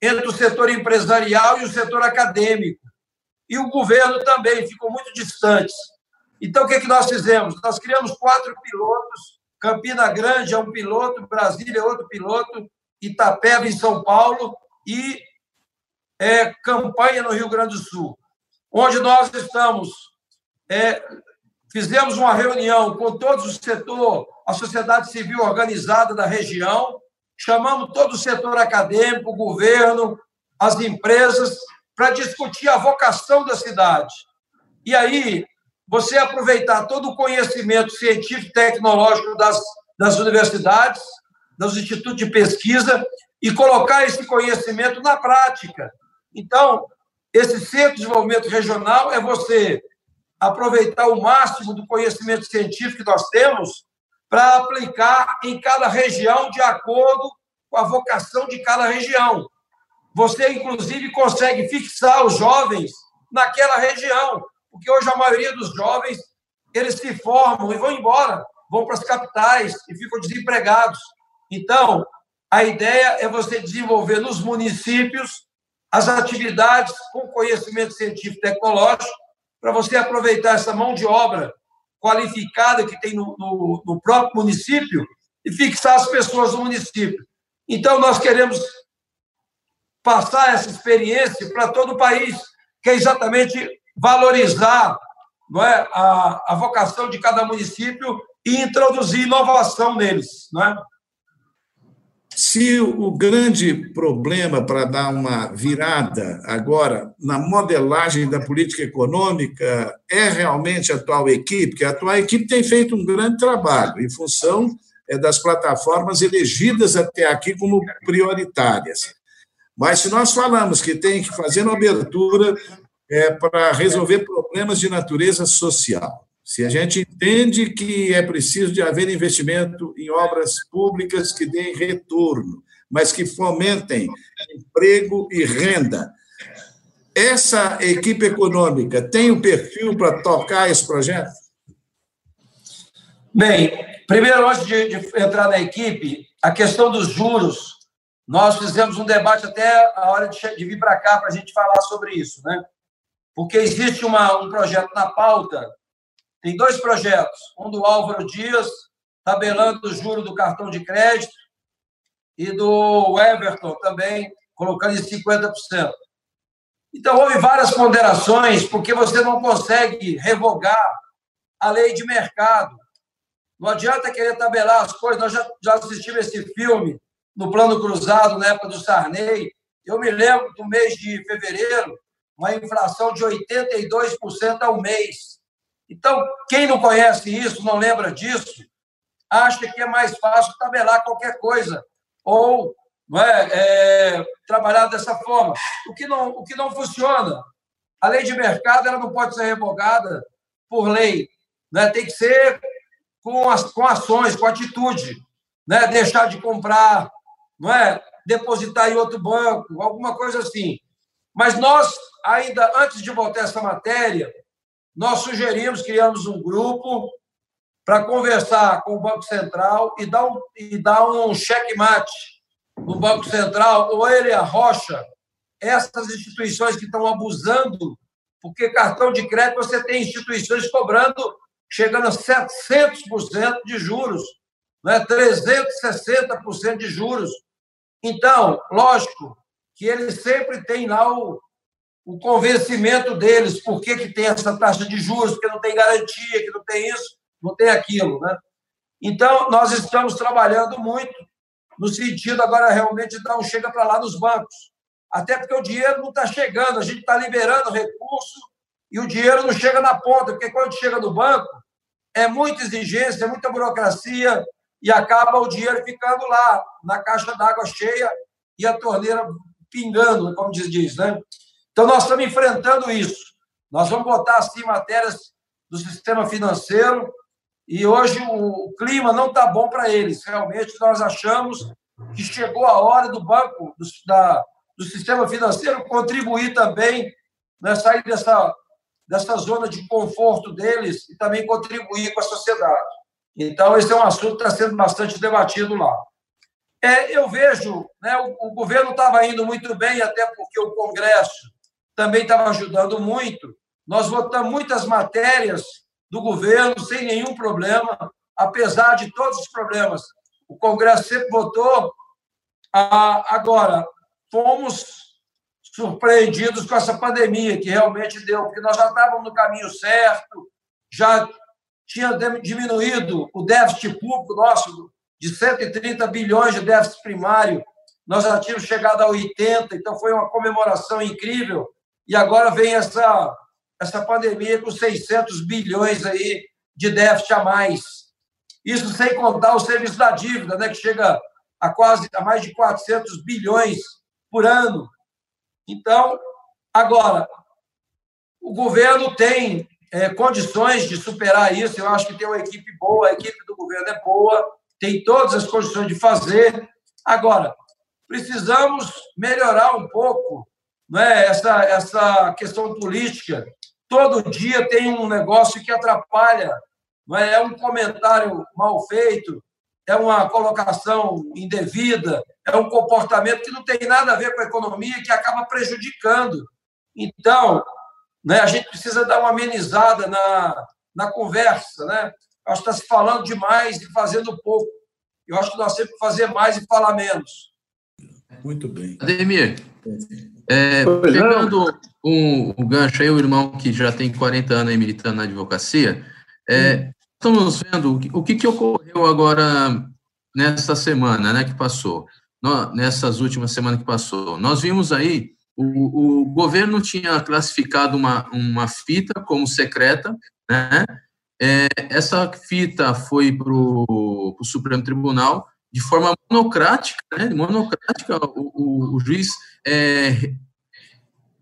entre o setor empresarial e o setor acadêmico. E o governo também ficou muito distantes. Então, o que, que nós fizemos? Nós criamos quatro pilotos. Campina Grande é um piloto, Brasília é outro piloto, Itapeva, em São Paulo, e é, Campanha, no Rio Grande do Sul, onde nós estamos. É, fizemos uma reunião com todos os setores a sociedade civil organizada da região, chamamos todo o setor acadêmico, o governo, as empresas, para discutir a vocação da cidade. E aí, você aproveitar todo o conhecimento científico e tecnológico das, das universidades, dos institutos de pesquisa, e colocar esse conhecimento na prática. Então, esse Centro de Desenvolvimento Regional é você aproveitar o máximo do conhecimento científico que nós temos para aplicar em cada região de acordo com a vocação de cada região. Você, inclusive, consegue fixar os jovens naquela região, porque hoje a maioria dos jovens eles se formam e vão embora, vão para as capitais e ficam desempregados. Então, a ideia é você desenvolver nos municípios as atividades com conhecimento científico e tecnológico para você aproveitar essa mão de obra qualificada que tem no, no, no próprio município e fixar as pessoas no município. Então, nós queremos passar essa experiência para todo o país, que é exatamente valorizar não é, a, a vocação de cada município e introduzir inovação neles. Não é? Se o grande problema para dar uma virada agora na modelagem da política econômica é realmente a atual equipe, que a atual equipe tem feito um grande trabalho em função é, das plataformas elegidas até aqui como prioritárias. Mas se nós falamos que tem que fazer uma abertura é, para resolver problemas de natureza social, se a gente entende que é preciso de haver investimento em obras públicas que deem retorno, mas que fomentem emprego e renda, essa equipe econômica tem um perfil para tocar esse projeto? Bem, primeiro, antes de, de entrar na equipe, a questão dos juros, nós fizemos um debate até a hora de, de vir para cá para a gente falar sobre isso, né? Porque existe uma, um projeto na pauta tem dois projetos, um do Álvaro Dias, tabelando o juro do cartão de crédito, e do Everton também, colocando em 50%. Então, houve várias ponderações, porque você não consegue revogar a lei de mercado. Não adianta querer tabelar as coisas. Nós já, já assistimos esse filme no Plano Cruzado, na época do Sarney. Eu me lembro do mês de fevereiro, uma inflação de 82% ao mês. Então, quem não conhece isso, não lembra disso, acha que é mais fácil tabelar qualquer coisa ou é, é, trabalhar dessa forma. O que, não, o que não funciona. A lei de mercado ela não pode ser revogada por lei. Né? Tem que ser com, as, com ações, com atitude. Né? Deixar de comprar, não é? depositar em outro banco, alguma coisa assim. Mas nós, ainda antes de votar essa matéria, nós sugerimos, criamos um grupo para conversar com o Banco Central e dar um, e dar um checkmate no Banco Central, ou ele arrocha essas instituições que estão abusando, porque cartão de crédito você tem instituições cobrando, chegando a 700% de juros, né? 360% de juros. Então, lógico que eles sempre têm lá o, o convencimento deles, por que, que tem essa taxa de juros, porque não tem garantia, que não tem isso não tem aquilo, né? Então, nós estamos trabalhando muito no sentido agora realmente de dar um chega para lá nos bancos. Até porque o dinheiro não está chegando, a gente está liberando recurso e o dinheiro não chega na ponta, porque quando chega no banco, é muita exigência, é muita burocracia e acaba o dinheiro ficando lá, na caixa d'água cheia e a torneira pingando, como diz, né? Então, nós estamos enfrentando isso. Nós vamos botar, assim, matérias do sistema financeiro e hoje o clima não está bom para eles. Realmente, nós achamos que chegou a hora do banco, do, da, do sistema financeiro, contribuir também, né, sair dessa, dessa zona de conforto deles e também contribuir com a sociedade. Então, esse é um assunto que está sendo bastante debatido lá. É, eu vejo, né, o, o governo estava indo muito bem, até porque o Congresso também estava ajudando muito. Nós votamos muitas matérias do governo sem nenhum problema, apesar de todos os problemas. O Congresso sempre votou. Ah, agora, fomos surpreendidos com essa pandemia, que realmente deu, porque nós já estávamos no caminho certo, já tinha diminuído o déficit público nosso de 130 bilhões de déficit primário, nós já tínhamos chegado a 80, então foi uma comemoração incrível, e agora vem essa essa pandemia com 600 bilhões aí de déficit a mais. Isso sem contar o serviço da dívida, né, que chega a quase a mais de 400 bilhões por ano. Então, agora, o governo tem é, condições de superar isso. Eu acho que tem uma equipe boa, a equipe do governo é boa, tem todas as condições de fazer. Agora, precisamos melhorar um pouco né, essa, essa questão política todo dia tem um negócio que atrapalha, não é? é um comentário mal feito, é uma colocação indevida, é um comportamento que não tem nada a ver com a economia e que acaba prejudicando. Então, né, a gente precisa dar uma amenizada na, na conversa. Né? Acho que está se falando demais e fazendo pouco. Eu acho que nós temos que fazer mais e falar menos. Muito bem. Ademir, é, pegando o, o gancho aí, o irmão que já tem 40 anos aí militando na advocacia, é, estamos vendo o que, o que, que ocorreu agora nessa semana, né, que passou, no, nessas últimas semanas que passou. Nós vimos aí, o, o governo tinha classificado uma, uma fita como secreta, né, é, essa fita foi para o Supremo Tribunal de forma monocrática, né, monocrática, o, o, o juiz é,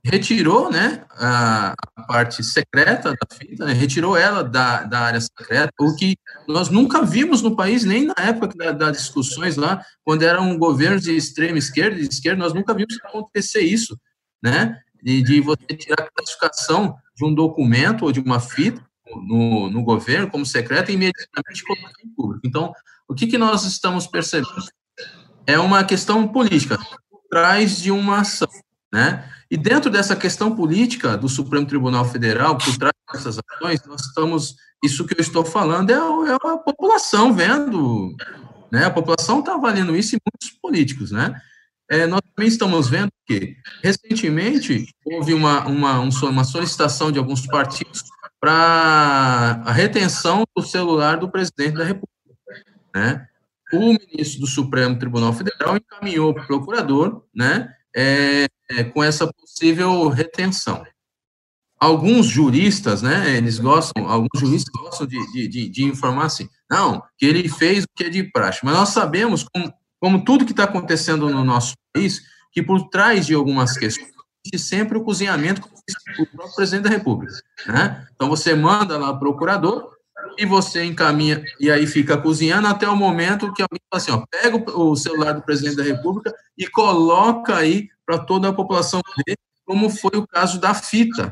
retirou né, a, a, parte secreta da fita, né, retirou ela da, da área secreta, o que nós nunca vimos no país, nem na época das da discussões lá, quando eram governos de extrema esquerda e esquerda, nós nunca vimos acontecer isso, né, de, de você tirar a classificação de um documento ou de uma fita no, no governo como secreta e imediatamente colocar em público. Então, o que, que nós estamos percebendo? É uma questão política, por trás de uma ação, né, e dentro dessa questão política do Supremo Tribunal Federal, por trás dessas ações, nós estamos, isso que eu estou falando é, é a população vendo, né? A população está valendo isso e muitos políticos, né? é, nós também estamos vendo que, recentemente, houve uma, uma, uma solicitação de alguns partidos para a retenção do celular do presidente da República. Né? O ministro do Supremo Tribunal Federal encaminhou para o procurador né, é, é, com essa possível retenção. Alguns juristas, né, eles gostam, alguns juristas gostam de, de, de, informar assim, não, que ele fez o que é de praxe, mas nós sabemos, como, como tudo que está acontecendo no nosso país, que por trás de algumas questões sempre o cozinhamento com o próprio presidente da República. Né? Então, você manda lá o procurador e você encaminha, e aí fica cozinhando até o momento que alguém fala assim, ó, pega o celular do presidente da República e coloca aí para toda a população ver, como foi o caso da fita,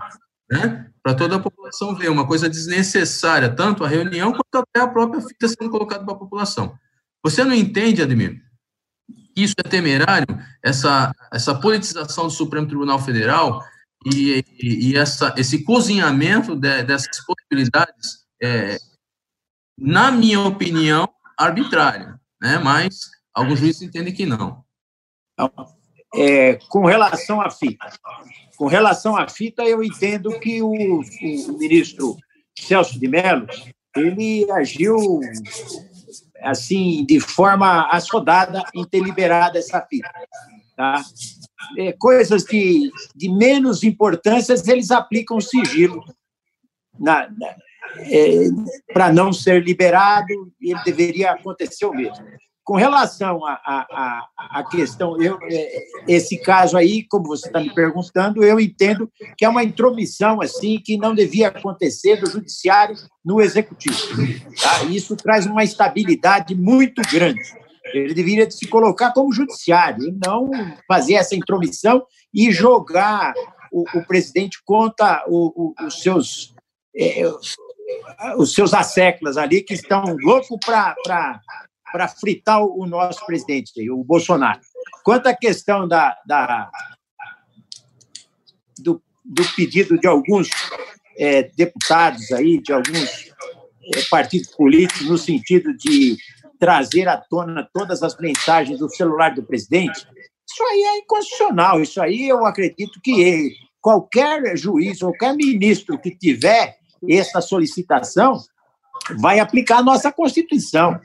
né? Para toda a população ver, uma coisa desnecessária, tanto a reunião quanto até a própria fita sendo colocada para a população. Você não entende, Admir? Isso é temerário, essa, essa politização do Supremo Tribunal Federal e, e, e essa, esse cozinhamento de, dessas possibilidades, é, na minha opinião, arbitrário, né? mas alguns juízes entendem que não. É, com relação à fita, com relação à fita, eu entendo que o, o ministro Celso de Mello ele agiu assim, de forma assodada em ter liberado essa fita. Tá? É, coisas de, de menos importância, eles aplicam sigilo na, na é, para não ser liberado, ele deveria acontecer o mesmo. Com relação à a, questão, eu, é, esse caso aí, como você está me perguntando, eu entendo que é uma intromissão assim que não devia acontecer do judiciário no executivo. Tá? Isso traz uma estabilidade muito grande. Ele deveria se colocar como judiciário e não fazer essa intromissão e jogar o, o presidente contra o, o, os seus é, os seus asseclas ali que estão loucos para fritar o nosso presidente, o Bolsonaro. Quanto à questão da, da do, do, pedido de alguns é, deputados aí, de alguns é, partidos políticos, no sentido de trazer à tona todas as mensagens do celular do presidente, isso aí é inconstitucional. Isso aí eu acredito que ele, qualquer juiz, qualquer ministro que tiver essa solicitação, vai aplicar a nossa Constituição.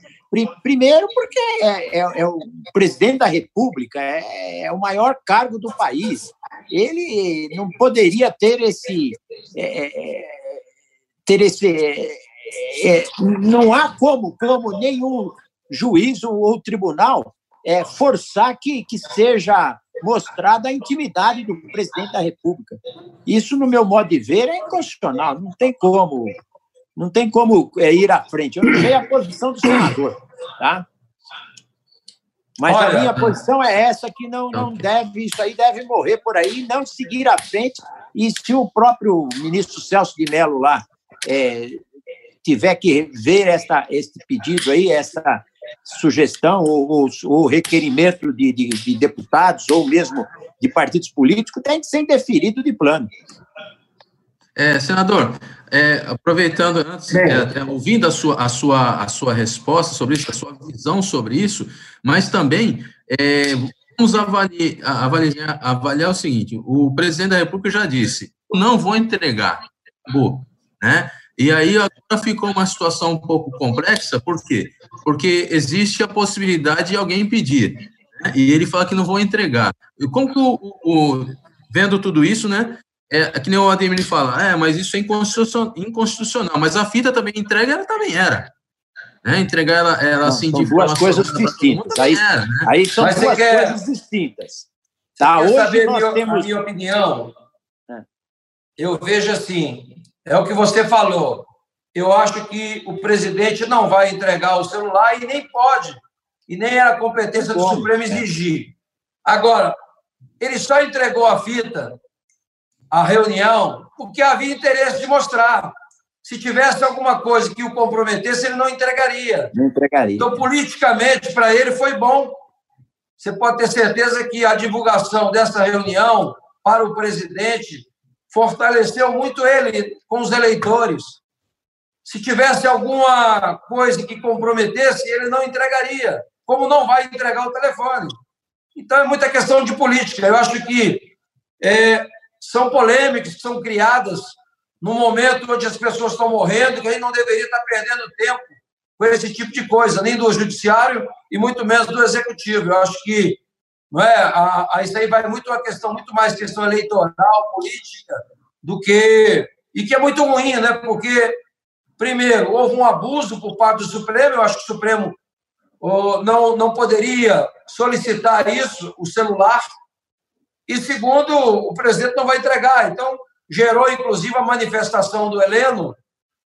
Primeiro, porque é, é, é, o presidente da República, é, é, o maior cargo do país. Ele não poderia ter esse. É, é, ter esse é, não há como, como nenhum juiz ou tribunal forçar que, que seja mostrada a intimidade do presidente da República. Isso, no meu modo de ver, é inconstitucional. Não tem como não tem como é, ir à frente. Eu não sei a posição do senador, tá? Mas Olha, a minha posição é essa que não, não deve, isso aí deve morrer por aí, não seguir à frente. E se o próprio ministro Celso de Mello lá é, tiver que ver esta, este pedido aí, essa sugestão ou, ou requerimento de, de, de deputados ou mesmo de partidos políticos, tem que ser indeferido de plano. É, senador, é, aproveitando antes, é, é, ouvindo a sua, a, sua, a sua resposta sobre isso, a sua visão sobre isso, mas também é, vamos avaliar, avaliar, avaliar o seguinte: o presidente da República já disse, não vou entregar, né? E aí agora ficou uma situação um pouco complexa, por quê? Porque existe a possibilidade de alguém pedir, né? e ele fala que não vou entregar. E como que o, o vendo tudo isso, né? É, é, que nem o Ademir fala, é, mas isso é inconstitucional, inconstitucional, mas a fita também entrega, ela também era. Né? Entregar ela, ela assim, são de duas coisas distintas. Aí, era, né? aí são mas duas quer, coisas distintas. Tá, hoje saber nós minha, temos... a minha opinião? É. Eu vejo assim, é o que você falou. Eu acho que o presidente não vai entregar o celular e nem pode, e nem era competência do Supremo exigir. Agora, ele só entregou a fita a reunião porque havia interesse de mostrar. Se tivesse alguma coisa que o comprometesse, ele não entregaria. Não entregaria. Então, politicamente, para ele foi bom. Você pode ter certeza que a divulgação dessa reunião para o presidente fortaleceu muito ele com os eleitores. Se tivesse alguma coisa que comprometesse, ele não entregaria. Como não vai entregar o telefone? Então, é muita questão de política. Eu acho que é, são polêmicas que são criadas no momento onde as pessoas estão morrendo, que a gente não deveria estar perdendo tempo com esse tipo de coisa, nem do judiciário e muito menos do executivo. Eu acho que não é, a, a, isso aí vai muito uma questão, muito mais questão eleitoral, política, do que. E que é muito ruim, né? Porque, primeiro, houve um abuso por parte do Supremo, eu acho que o Supremo oh, não, não poderia solicitar isso, o celular. E, segundo, o presidente não vai entregar. Então, gerou, inclusive, a manifestação do Heleno,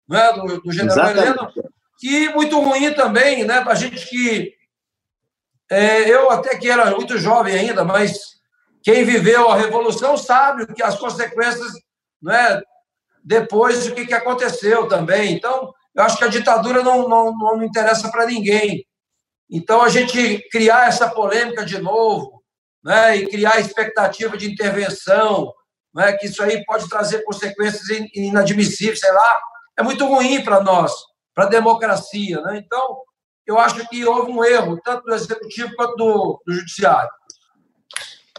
né, do, do general Exatamente. Heleno, que muito ruim também, né? A gente que. É, eu até que era muito jovem ainda, mas quem viveu a Revolução sabe que as consequências, né? Depois o que, que aconteceu também. Então, eu acho que a ditadura não, não, não interessa para ninguém. Então, a gente criar essa polêmica de novo, né? E criar expectativa de intervenção, né? Que isso aí pode trazer consequências inadmissíveis, sei lá, é muito ruim para nós para a democracia. Né? Então, eu acho que houve um erro, tanto do Executivo quanto do, do Judiciário.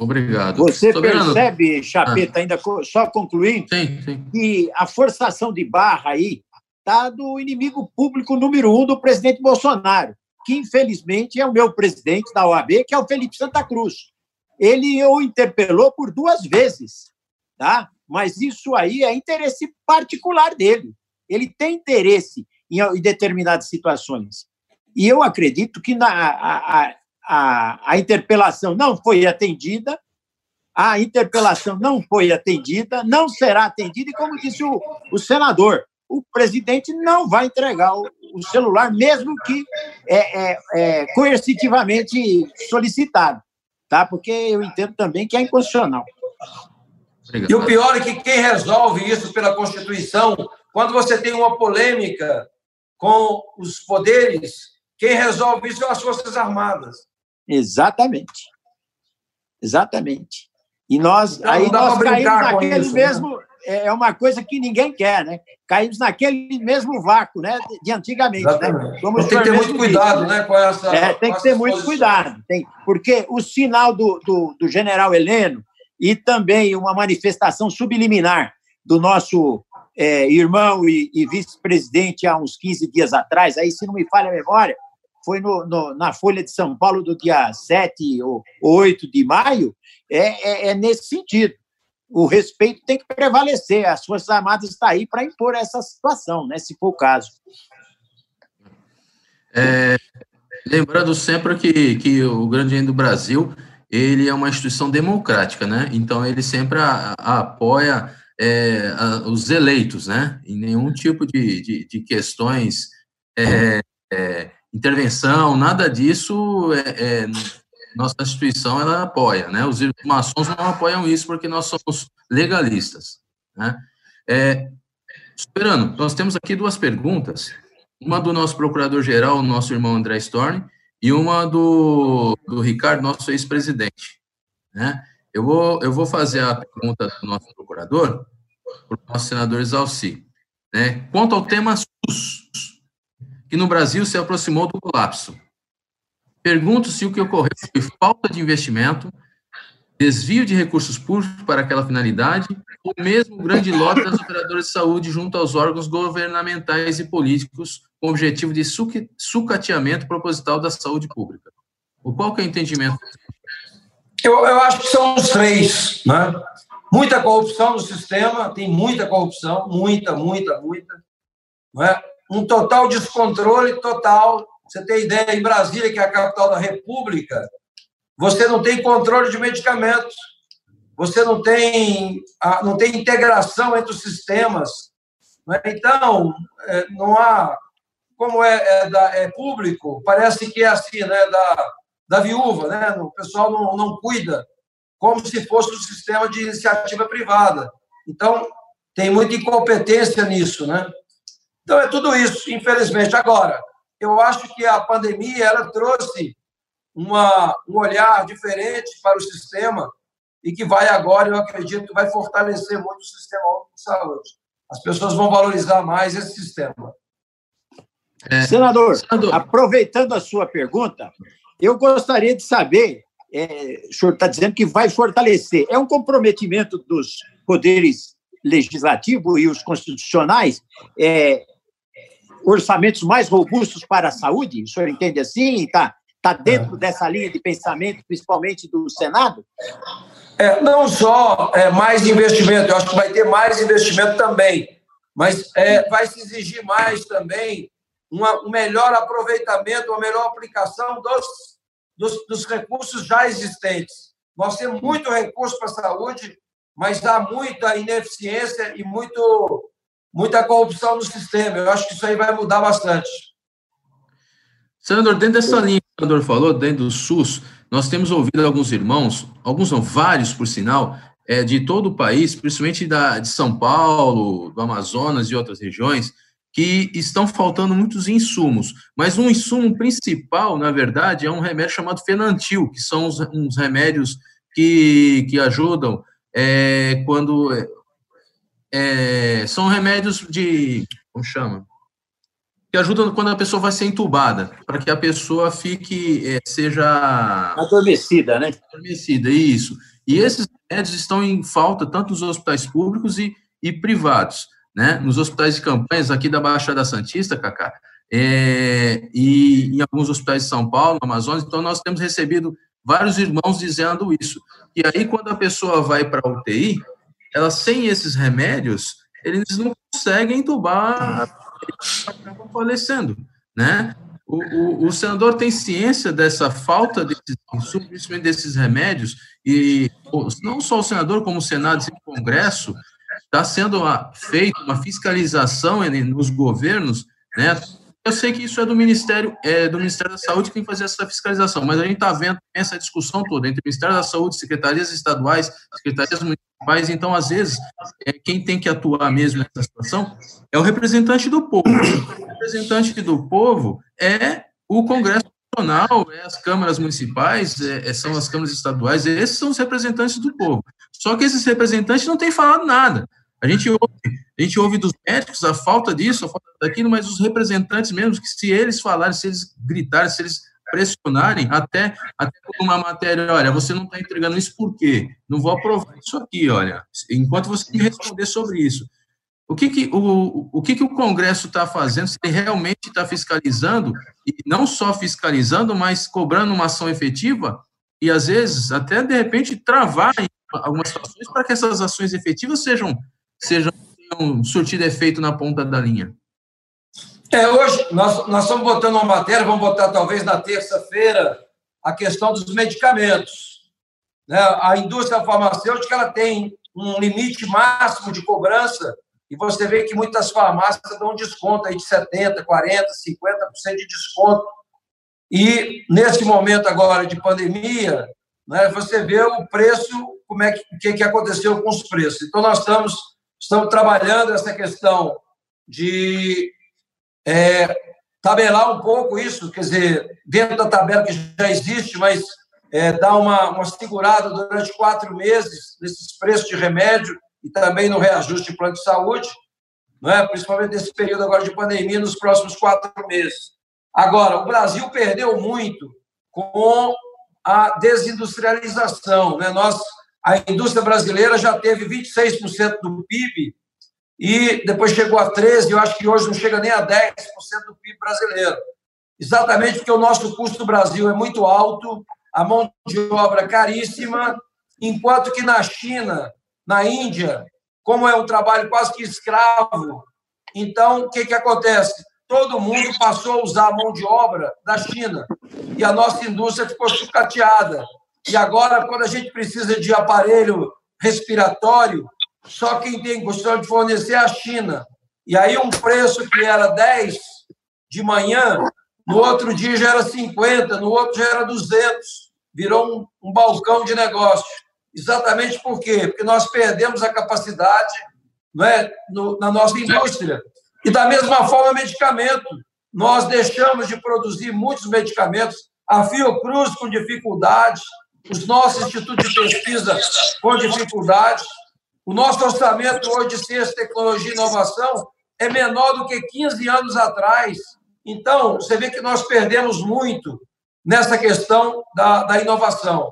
Obrigado. Você Soberano. percebe, Chapeta, ah. ainda só concluindo, sim, sim. que a forçação de barra aí está do inimigo público número um do presidente Bolsonaro, que infelizmente é o meu presidente da OAB, que é o Felipe Santa Cruz. Ele o interpelou por duas vezes, tá? mas isso aí é interesse particular dele. Ele tem interesse em, em determinadas situações. E eu acredito que na, a, a, a interpelação não foi atendida, a interpelação não foi atendida, não será atendida, e como disse o, o senador, o presidente não vai entregar o, o celular, mesmo que é, é, é, coercitivamente solicitado, tá? porque eu entendo também que é inconstitucional. E o pior é que quem resolve isso pela Constituição, quando você tem uma polêmica com os poderes, quem resolve isso são as Forças Armadas. Exatamente. Exatamente. E nós, então, aí nós caímos naquele isso, né? mesmo. Né? É uma coisa que ninguém quer, né? Caímos naquele mesmo vácuo, né? De antigamente. Né? Como tem que ter muito cuidado, né? Com essa, é, tem que ter muito cuidado. Tem, porque o sinal do, do, do general Heleno e também uma manifestação subliminar do nosso é, irmão e, e vice-presidente há uns 15 dias atrás, aí se não me falha a memória, foi no, no, na Folha de São Paulo do dia 7 ou 8 de maio, é, é, é nesse sentido. O respeito tem que prevalecer, as Forças Armadas estão aí para impor essa situação, né, se for o caso. É, lembrando sempre que, que o Grande do Brasil ele é uma instituição democrática, né? Então ele sempre a, a apoia é, a, os eleitos, né? Em nenhum tipo de, de, de questões, é, é, intervenção, nada disso, é, é, nossa instituição ela apoia, né? Os maçons não apoiam isso porque nós somos legalistas, né? É, esperando, nós temos aqui duas perguntas, uma do nosso procurador-geral, nosso irmão André Storni, e uma do, do Ricardo, nosso ex-presidente, né? Eu vou, eu vou fazer a pergunta do nosso procurador, para o nosso senador Exalci. Né? Quanto ao tema SUS, que no Brasil se aproximou do colapso. Pergunto se o que ocorreu foi falta de investimento, desvio de recursos públicos para aquela finalidade, ou mesmo grande lote das operadoras de saúde junto aos órgãos governamentais e políticos com o objetivo de sucateamento proposital da saúde pública. O qual que é o entendimento eu, eu acho que são os três. Né? Muita corrupção no sistema, tem muita corrupção, muita, muita, muita. Não é? Um total descontrole total. Você tem ideia, em Brasília, que é a capital da República, você não tem controle de medicamentos, você não tem, não tem integração entre os sistemas. É? Então, é, não há. Como é, é, da, é público, parece que é assim, né? Da, da viúva, né? O pessoal não, não cuida, como se fosse um sistema de iniciativa privada. Então, tem muita incompetência nisso, né? Então, é tudo isso, infelizmente. Agora, eu acho que a pandemia ela trouxe uma, um olhar diferente para o sistema e que vai agora, eu acredito, vai fortalecer muito o sistema de saúde. As pessoas vão valorizar mais esse sistema. É, senador, senador, aproveitando a sua pergunta, eu gostaria de saber é, o senhor está dizendo que vai fortalecer. É um comprometimento dos poderes legislativo e os constitucionais é, orçamentos mais robustos para a saúde? O senhor entende assim? Está tá dentro dessa linha de pensamento, principalmente do Senado? É, não só é, mais investimento, eu acho que vai ter mais investimento também, mas é, vai se exigir mais também uma, um melhor aproveitamento, uma melhor aplicação dos, dos, dos recursos já existentes. Nós temos muito recurso para a saúde, mas há muita ineficiência e muito, muita corrupção no sistema. Eu acho que isso aí vai mudar bastante. Senador, dentro dessa linha que o senador falou, dentro do SUS, nós temos ouvido alguns irmãos, alguns não, vários, por sinal, é, de todo o país, principalmente da, de São Paulo, do Amazonas e outras regiões, que estão faltando muitos insumos. Mas um insumo principal, na verdade, é um remédio chamado Fenantil, que são uns, uns remédios que, que ajudam é, quando é, são remédios de como chama que ajudam quando a pessoa vai ser entubada para que a pessoa fique é, seja adormecida, né? Adormecida, isso. E esses remédios estão em falta tanto nos hospitais públicos e, e privados, né? Nos hospitais de campanhas aqui da Baixada Santista, Cacá, é, e em alguns hospitais de São Paulo, Amazonas. Então nós temos recebido vários irmãos dizendo isso. E aí, quando a pessoa vai para a UTI, ela sem esses remédios, eles não conseguem entubar, acabam falecendo, né? O, o, o, senador tem ciência dessa falta desses principalmente desses remédios, e não só o senador, como o Senado e o Congresso, está sendo feita uma fiscalização nos governos, né, eu sei que isso é do Ministério, é do Ministério da Saúde que tem que fazer essa fiscalização, mas a gente está vendo essa discussão toda entre o Ministério da Saúde, secretarias estaduais, secretarias municipais, então, às vezes, é, quem tem que atuar mesmo nessa situação é o representante do povo. O representante do povo é o Congresso Nacional, é as câmaras municipais, é, é, são as câmaras estaduais, esses são os representantes do povo. Só que esses representantes não têm falado nada. A gente ouve, a gente ouve dos médicos a falta disso, a falta daquilo, mas os representantes mesmo, que se eles falarem, se eles gritarem, se eles pressionarem, até, até uma matéria, olha, você não está entregando isso por quê? Não vou aprovar isso aqui, olha, enquanto você me responder sobre isso. O que, que o, o, que, que o Congresso está fazendo? Se ele realmente está fiscalizando, e não só fiscalizando, mas cobrando uma ação efetiva, e às vezes até de repente travar algumas situações para que essas ações efetivas sejam sejam tenham surtido efeito na ponta da linha? É, hoje nós, nós estamos botando uma matéria, vamos botar talvez na terça-feira, a questão dos medicamentos. Né? A indústria farmacêutica ela tem um limite máximo de cobrança e você vê que muitas farmácias dão desconto aí de 70%, 40%, 50% de desconto. E nesse momento agora de pandemia, né, você vê o preço, como é que, que, que aconteceu com os preços. Então, nós estamos Estamos trabalhando essa questão de é, tabelar um pouco isso, quer dizer, dentro da tabela que já existe, mas é, dar uma, uma segurada durante quatro meses nesses preços de remédio e também no reajuste de plano de saúde, não é? principalmente nesse período agora de pandemia, nos próximos quatro meses. Agora, o Brasil perdeu muito com a desindustrialização. Né? Nós a indústria brasileira já teve 26% do PIB e depois chegou a 13%, eu acho que hoje não chega nem a 10% do PIB brasileiro. Exatamente porque o nosso custo do Brasil é muito alto, a mão de obra caríssima, enquanto que na China, na Índia, como é um trabalho quase que escravo, então o que, que acontece? Todo mundo passou a usar a mão de obra da China e a nossa indústria ficou sucateada e agora, quando a gente precisa de aparelho respiratório, só quem tem condição de fornecer é a China. E aí, um preço que era 10 de manhã, no outro dia já era 50, no outro já era 200. Virou um, um balcão de negócio. Exatamente por quê? Porque nós perdemos a capacidade não é, no, na nossa indústria. E, da mesma forma, medicamento. Nós deixamos de produzir muitos medicamentos. A Fiocruz com dificuldade, os nossos institutos de pesquisa com dificuldades. O nosso orçamento hoje de ciência, tecnologia e inovação é menor do que 15 anos atrás. Então, você vê que nós perdemos muito nessa questão da, da inovação.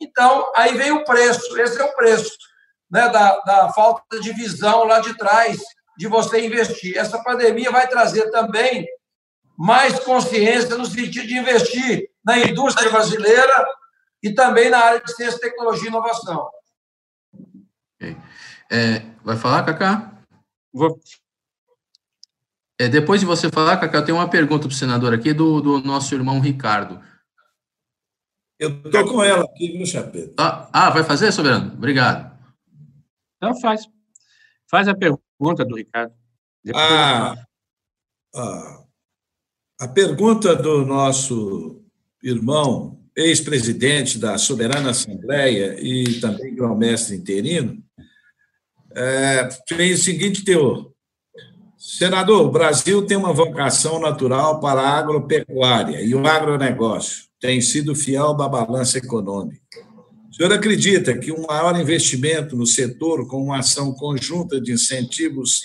Então, aí vem o preço, esse é o preço né, da, da falta de visão lá de trás de você investir. Essa pandemia vai trazer também mais consciência no sentido de investir na indústria brasileira e também na área de ciência, tecnologia e inovação. Okay. É, vai falar, Cacá? Vou. É, depois de você falar, Cacá, tem uma pergunta para o senador aqui do, do nosso irmão Ricardo. Eu estou com ela aqui, viu, Chapeta? Ah, ah, vai fazer, Soberano? Obrigado. Então faz. Faz a pergunta do Ricardo. Ah, ah, a pergunta do nosso irmão, ex-presidente da Soberana Assembleia e também grão-mestre interino, é, fez o seguinte teor. Senador, o Brasil tem uma vocação natural para a agropecuária e o agronegócio tem sido fiel à balança econômica. O senhor acredita que um maior investimento no setor com uma ação conjunta de incentivos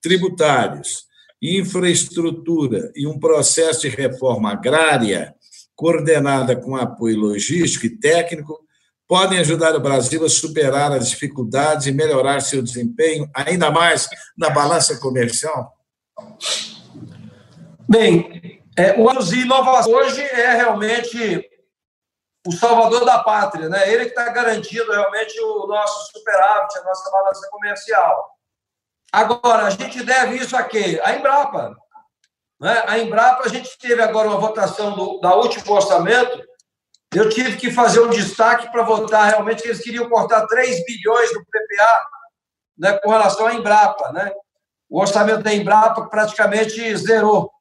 tributários, infraestrutura e um processo de reforma agrária coordenada com apoio logístico e técnico podem ajudar o Brasil a superar as dificuldades e melhorar seu desempenho ainda mais na balança comercial? Bem, é, o Anos Inovação hoje é realmente o salvador da pátria, né? Ele que está garantindo realmente o nosso superávit, a nossa balança comercial. Agora, a gente deve isso a quê? A Embrapa. Né? A Embrapa, a gente teve agora uma votação do da último orçamento, eu tive que fazer um destaque para votar realmente que eles queriam cortar 3 bilhões do PPA né, com relação à Embrapa. Né? O orçamento da Embrapa praticamente zerou.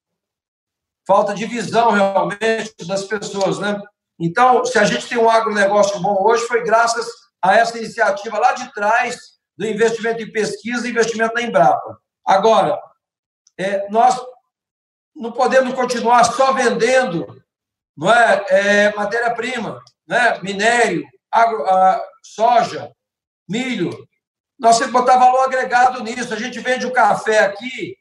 Falta de visão realmente das pessoas. Né? Então, se a gente tem um agronegócio bom hoje, foi graças a essa iniciativa lá de trás do investimento em pesquisa e investimento na Embrapa. Agora, é, nós não podemos continuar só vendendo não é, é matéria-prima, né? minério, agro, a, soja, milho. Nós temos que botar valor agregado nisso. A gente vende o café aqui,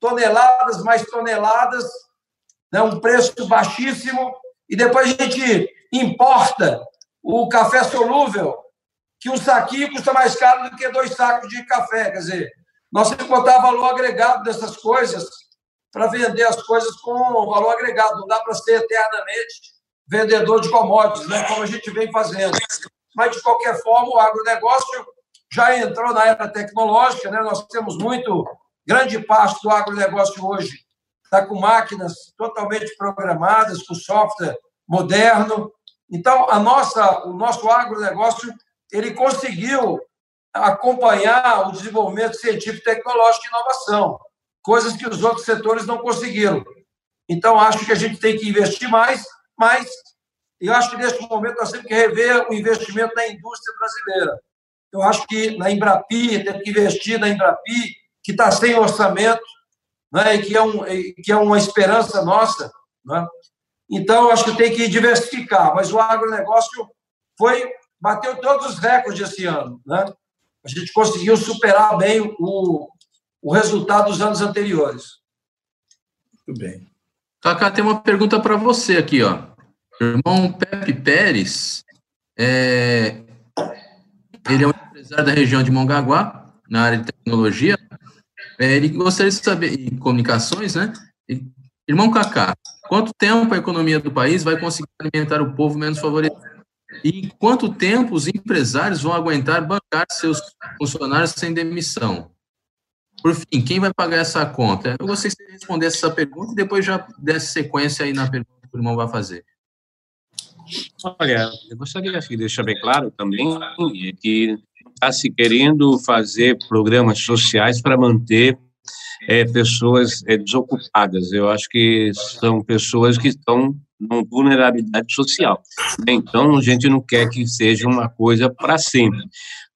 toneladas mais toneladas, né? um preço baixíssimo, e depois a gente importa o café solúvel, que um saquinho custa mais caro do que dois sacos de café. Quer dizer, nós temos que botar valor agregado dessas coisas para vender as coisas com valor agregado. Não dá para ser eternamente vendedor de commodities, né, como a gente vem fazendo. Mas, de qualquer forma, o agronegócio já entrou na era tecnológica. Né? Nós temos muito, grande parte do agronegócio hoje está com máquinas totalmente programadas, com software moderno. Então, a nossa, o nosso agronegócio ele conseguiu acompanhar o desenvolvimento científico, tecnológico e inovação, coisas que os outros setores não conseguiram. Então, acho que a gente tem que investir mais, mas eu acho que neste momento nós temos que rever o investimento na indústria brasileira. Eu acho que na Embrapi, temos que investir na Embrapi, que está sem orçamento, né, e que é, um, que é uma esperança nossa. Né? Então, acho que tem que diversificar, mas o agronegócio foi bateu todos os recordes esse ano. Né? A gente conseguiu superar bem o, o resultado dos anos anteriores. Muito bem. Cacá, tem uma pergunta para você aqui, ó. O irmão Pepe Pérez, é, ele é um empresário da região de Mongaguá, na área de tecnologia. É, ele gostaria de saber, em comunicações, né? Irmão Cacá, quanto tempo a economia do país vai conseguir alimentar o povo menos favorecido? E em quanto tempo os empresários vão aguentar bancar seus funcionários sem demissão? Por fim, quem vai pagar essa conta? Eu gostaria responder essa pergunta e depois já desse sequência aí na pergunta que o irmão vai fazer. Olha, eu gostaria de deixar bem claro também que está se querendo fazer programas sociais para manter é, pessoas é, desocupadas. Eu acho que são pessoas que estão com vulnerabilidade social. Então, a gente não quer que seja uma coisa para sempre.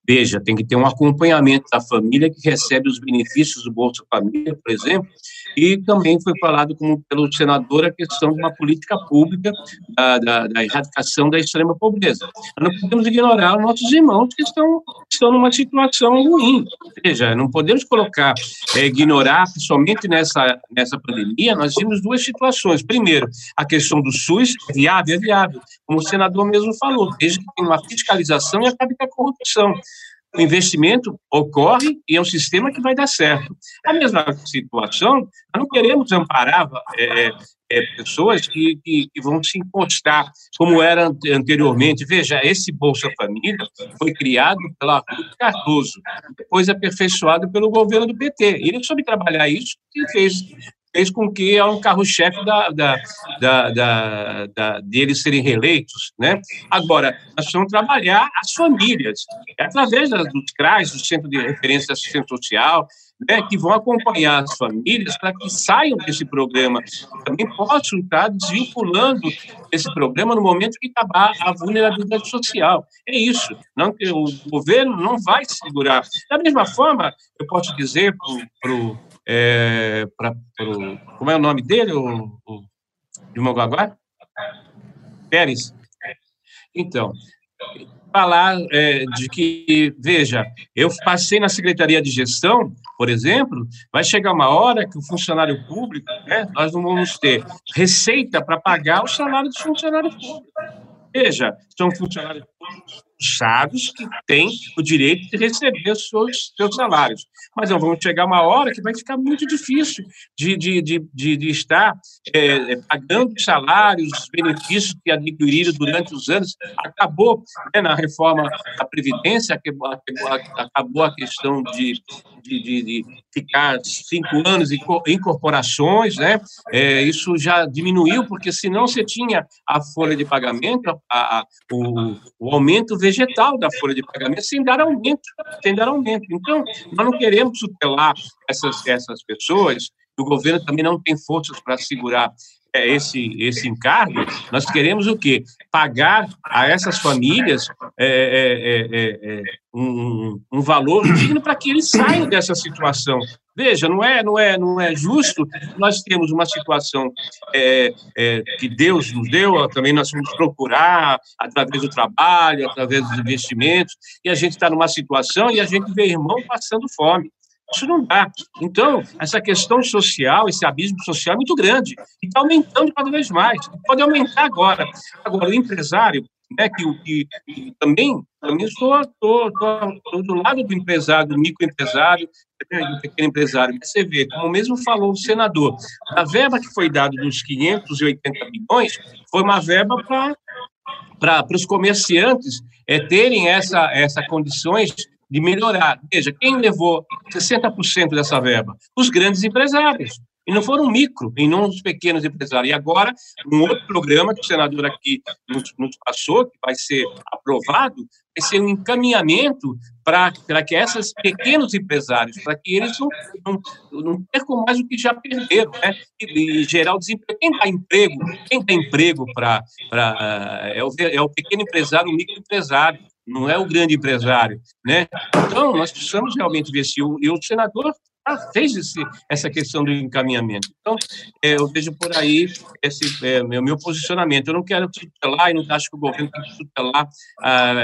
Veja, tem que ter um acompanhamento da família que recebe os benefícios do Bolsa Família, por exemplo, e também foi falado como, pelo senador a questão de uma política pública da, da, da erradicação da extrema pobreza. Nós não podemos ignorar os nossos irmãos que estão, estão numa situação ruim. Veja, não podemos colocar, é, ignorar que somente nessa, nessa pandemia nós vimos duas situações. Primeiro, a questão do SUS, viável, é viável, como o senador mesmo falou, desde que tem uma fiscalização e acabe com a corrupção o investimento ocorre e é um sistema que vai dar certo. A mesma situação, nós não queremos amparar é, é, pessoas que, que, que, vão se encostar, como era anteriormente. Veja, esse Bolsa Família foi criado pela Ruth Cardoso, depois aperfeiçoado pelo governo do PT. Ele soube trabalhar isso e fez fez com que é um carro-chefe da, da, da, da, da, deles serem reeleitos. Né? Agora, nós precisamos trabalhar as famílias, através dos CRAS, do Centro de Referência de Assistência Social, né, que vão acompanhar as famílias para que saiam desse programa, também possam estar desvinculando esse programa no momento que acabar a vulnerabilidade social. É isso. Não, o governo não vai segurar. Da mesma forma, eu posso dizer para o é, como é o nome dele, o, o de Mongaguá? Pérez. Então, falar é, de que, veja, eu passei na Secretaria de Gestão, por exemplo, vai chegar uma hora que o funcionário público, né, nós não vamos ter receita para pagar o salário dos funcionários públicos. Veja, são funcionários públicos puxados que têm o direito de receber os seus, seus salários. Mas não vamos chegar uma hora que vai ficar muito difícil de, de, de, de, de estar é, pagando salários, os benefícios que adquiriram durante os anos. Acabou né, na reforma da Previdência, acabou a questão de, de, de, de ficar cinco anos em corporações, né? É, isso já diminuiu, porque senão você tinha a folha de pagamento, a, a, o, o aumento vegetal da folha de pagamento sem dar aumento, sem dar aumento. Então, nós não queremos tutelar essas, essas pessoas, o governo também não tem forças para segurar é, esse, esse encargo, nós queremos o quê? Pagar a essas famílias é, é, é, é um, um, valor digno para que eles saiam dessa situação. Veja, não é, não é, não é justo. Nós temos uma situação é, é, que Deus nos deu, também nós vamos procurar através do trabalho, através dos investimentos, e a gente está numa situação e a gente vê irmão passando fome. Isso não dá. Então, essa questão social, esse abismo social é muito grande e está aumentando cada vez mais. Pode aumentar agora. Agora, o empresário, né, que, que, que também, estou, estou, do lado do empresário, do microempresário, né, do pequeno empresário. Você vê, como mesmo falou o senador, a verba que foi dada dos 580 milhões foi uma verba para para os comerciantes é, terem essa, essa condições de melhorar. Veja, quem levou 60% dessa verba? Os grandes empresários. E não foram micro, e não os pequenos empresários. E agora, um outro programa que o senador aqui nos, nos passou, que vai ser aprovado, vai ser um encaminhamento para que esses pequenos empresários, para que eles não, não, não, percam mais o que já perderam, né? E, e gerar o desemprego. Quem dá emprego, quem dá emprego para é, o, é o pequeno empresário, o microempresário não é o grande empresário, né? Então, nós precisamos realmente ver se o, e o senador fez esse, essa questão do encaminhamento. Então, é, eu vejo por aí esse é, meu, meu posicionamento. Eu não quero tutelar e não acho que o governo tem que tutelar ah,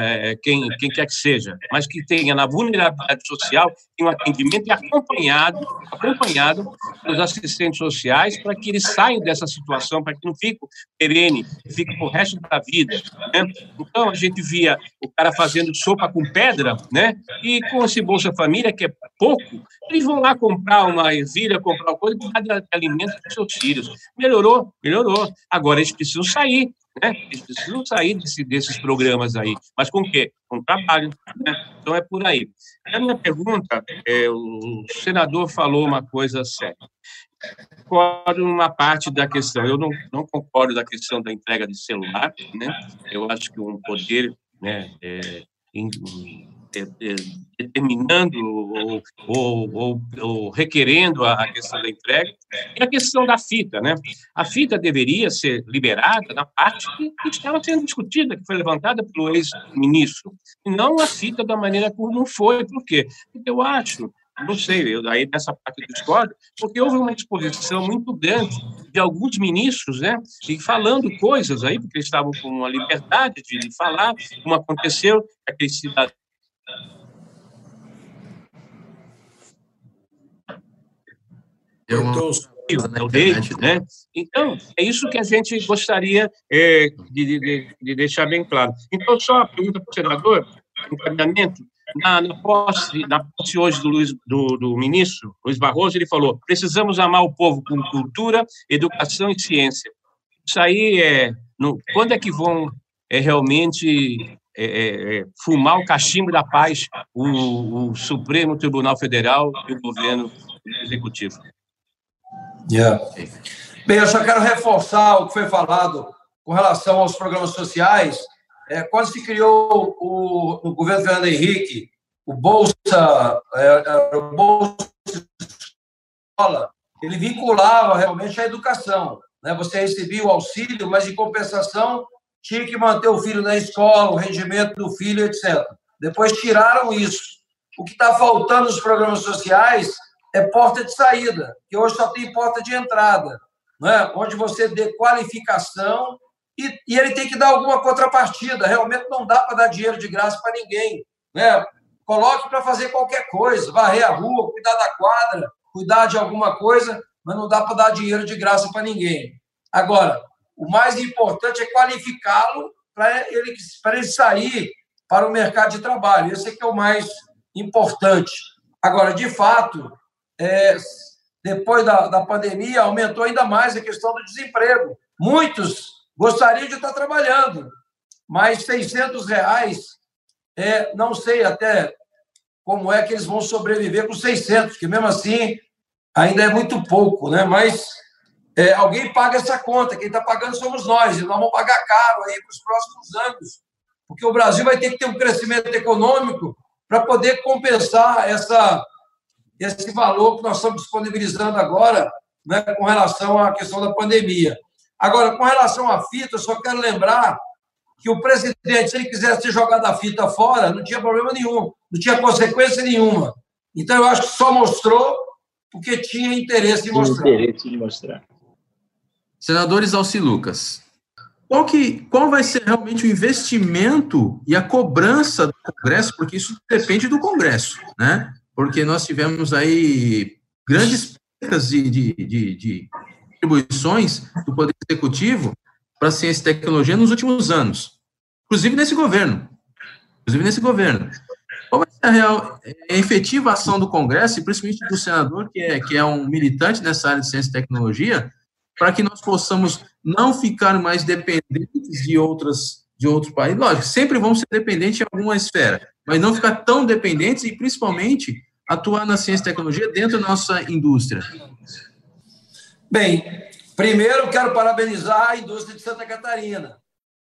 quem, quem quer que seja, mas que tenha na vulnerabilidade social um atendimento acompanhado, acompanhado pelos assistentes sociais para que eles saiam dessa situação, para que não fique perene, fique para o resto da vida. Né? Então, a gente via o cara fazendo sopa com pedra, né? e com esse Bolsa Família, que é pouco, eles vão lá comprar uma ervilha, comprar uma coisa e dar alimento para seus filhos. Melhorou, melhorou. Agora eles precisam sair, né? Eles precisam sair desse, desses programas aí. Mas com o quê? Com trabalho. Né? Então é por aí. A minha pergunta, é, o senador falou uma coisa séria. Concordo numa parte da questão. Eu não, não concordo da questão da entrega de celular, né? Eu acho que um poder, né, é, determinando ou, ou, ou, ou, requerendo a questão da entrega, é a questão da fita. Né? A fita deveria ser liberada na parte que estava sendo discutida, que foi levantada pelo ex-ministro, e não a fita da maneira como foi. Por quê? Porque eu acho não sei, eu daí dessa parte do discordo, porque houve uma exposição muito grande de alguns ministros, né, e falando coisas aí, porque eles estavam com a liberdade de falar, como aconteceu, aquele cidadão Eu né, deles, né? Então, é isso que a gente gostaria é, de, de, de, deixar bem claro. Então, só a pergunta para o senador, encaminhamento, na, na, posse, na posse hoje do, Luiz, do, do ministro Luiz Barroso, ele falou: precisamos amar o povo com cultura, educação e ciência. Isso aí é. No, quando é que vão é, realmente é, é, é, fumar o cachimbo da paz o, o, Supremo Tribunal Federal e o governo executivo. Yeah. Bem, eu só quero reforçar o que foi falado com relação aos programas sociais. É, quando se criou o, o governo Fernando Henrique, o Bolsa, é, é o Bolsa Escola, ele vinculava realmente a educação. Né? Você recebia o auxílio, mas em compensação tinha que manter o filho na escola, o rendimento do filho, etc. Depois tiraram isso. O que está faltando nos programas sociais é porta de saída, que hoje só tem porta de entrada, né? onde você dê qualificação e, e ele tem que dar alguma contrapartida. Realmente não dá para dar dinheiro de graça para ninguém. Né? Coloque para fazer qualquer coisa, varrer a rua, cuidar da quadra, cuidar de alguma coisa, mas não dá para dar dinheiro de graça para ninguém. Agora, o mais importante é qualificá-lo para ele, ele sair para o mercado de trabalho. Esse é que é o mais importante. Agora, de fato, é, depois da, da pandemia, aumentou ainda mais a questão do desemprego. Muitos gostariam de estar trabalhando, mas 600 reais, é, não sei até como é que eles vão sobreviver com 600, que mesmo assim ainda é muito pouco, né? Mas é, alguém paga essa conta, quem está pagando somos nós, e nós vamos pagar caro aí para os próximos anos, porque o Brasil vai ter que ter um crescimento econômico para poder compensar essa, esse valor que nós estamos disponibilizando agora né, com relação à questão da pandemia. Agora, com relação à fita, eu só quero lembrar que o presidente, se ele quisesse jogar da fita fora, não tinha problema nenhum, não tinha consequência nenhuma. Então, eu acho que só mostrou porque tinha interesse em mostrar. Interesse de mostrar. Senadores Alci Lucas, qual, que, qual vai ser realmente o investimento e a cobrança do Congresso, porque isso depende do Congresso, né? Porque nós tivemos aí grandes percas de, de, de, de contribuições do Poder Executivo para a ciência e tecnologia nos últimos anos, inclusive nesse governo. Inclusive nesse governo. Qual vai ser a real, a efetiva ação do Congresso, e principalmente do senador, que é, que é um militante nessa área de ciência e tecnologia, para que nós possamos não ficar mais dependentes de outras de outros países. Lógico, sempre vamos ser dependentes em alguma esfera, mas não ficar tão dependentes e principalmente atuar na ciência e tecnologia dentro da nossa indústria. Bem, primeiro quero parabenizar a indústria de Santa Catarina,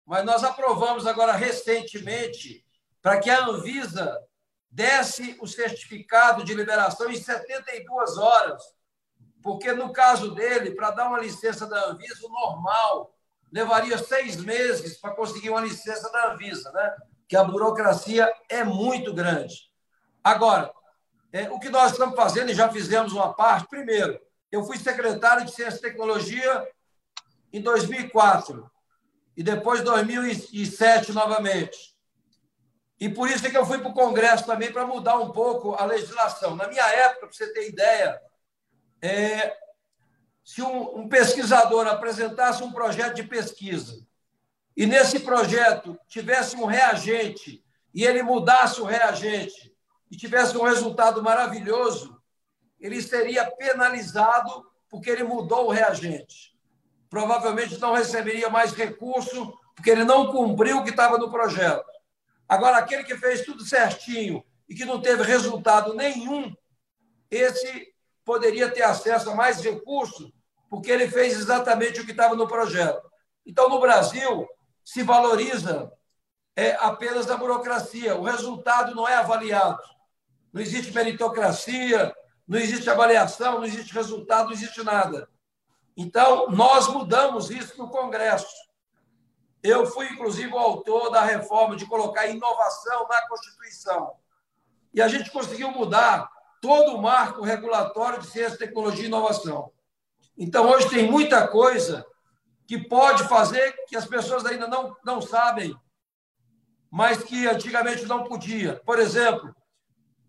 mas nós aprovamos agora recentemente para que a Anvisa desse o certificado de liberação em 72 horas porque no caso dele, para dar uma licença da Anvisa, o normal levaria seis meses para conseguir uma licença da Anvisa, né? que a burocracia é muito grande. Agora, é, o que nós estamos fazendo, e já fizemos uma parte, primeiro, eu fui secretário de Ciência e Tecnologia em 2004 e depois 2007 novamente. E por isso é que eu fui para o Congresso também para mudar um pouco a legislação. Na minha época, para você ter ideia, é, se um, um pesquisador apresentasse um projeto de pesquisa e nesse projeto tivesse um reagente e ele mudasse o reagente e tivesse um resultado maravilhoso, ele seria penalizado porque ele mudou o reagente. Provavelmente não receberia mais recurso porque ele não cumpriu o que estava no projeto. Agora, aquele que fez tudo certinho e que não teve resultado nenhum, esse poderia ter acesso a mais recursos, porque ele fez exatamente o que estava no projeto. Então, no Brasil, se valoriza é apenas da burocracia. O resultado não é avaliado. Não existe meritocracia, não existe avaliação, não existe resultado, não existe nada. Então, nós mudamos isso no Congresso. Eu fui, inclusive, o autor da reforma de colocar inovação na Constituição. E a gente conseguiu mudar todo o marco regulatório de ciência, tecnologia e inovação. Então, hoje tem muita coisa que pode fazer que as pessoas ainda não, não sabem, mas que antigamente não podia. Por exemplo,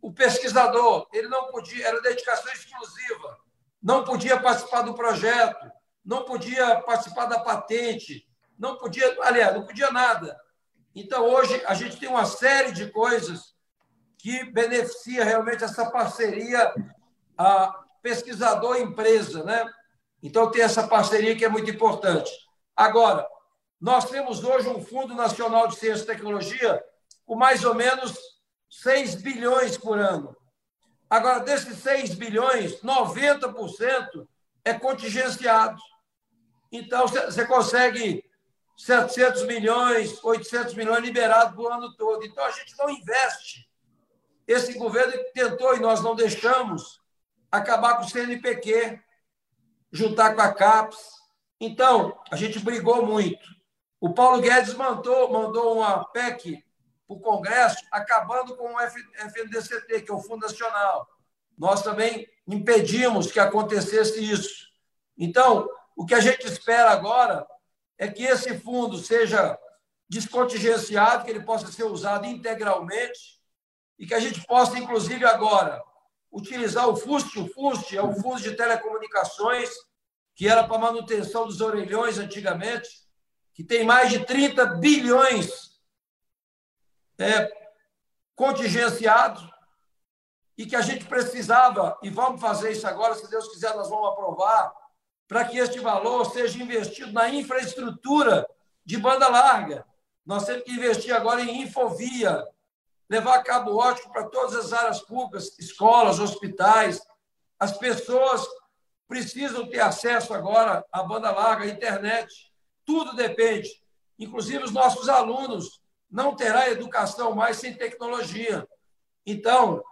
o pesquisador, ele não podia, era dedicação exclusiva, não podia participar do projeto, não podia participar da patente, não podia, aliás, não podia nada. Então, hoje, a gente tem uma série de coisas que beneficia realmente essa parceria pesquisador-empresa, né? Então, tem essa parceria que é muito importante. Agora, nós temos hoje um Fundo Nacional de Ciência e Tecnologia com mais ou menos 6 bilhões por ano. Agora, desses 6 bilhões, 90% é contingenciado. Então, você consegue 700 milhões, 800 milhões liberados o ano todo. Então, a gente não investe. Esse governo tentou, e nós não deixamos, acabar com o CNPq, juntar com a CAPES. Então, a gente brigou muito. O Paulo Guedes mandou, mandou uma PEC para o Congresso, acabando com o FNDCT, que é o Fundo Nacional. Nós também impedimos que acontecesse isso. Então, o que a gente espera agora é que esse fundo seja descontingenciado, que ele possa ser usado integralmente e que a gente possa, inclusive, agora utilizar o FUST. O FUST é o Fundo de Telecomunicações, que era para manutenção dos orelhões antigamente, que tem mais de 30 bilhões é, contingenciados e que a gente precisava, e vamos fazer isso agora, se Deus quiser, nós vamos aprovar, para que este valor seja investido na infraestrutura de banda larga. Nós temos que investir agora em infovia, levar cabo ótico para todas as áreas públicas, escolas, hospitais. As pessoas precisam ter acesso agora à banda larga, à internet. Tudo depende. Inclusive, os nossos alunos não terão educação mais sem tecnologia. Então,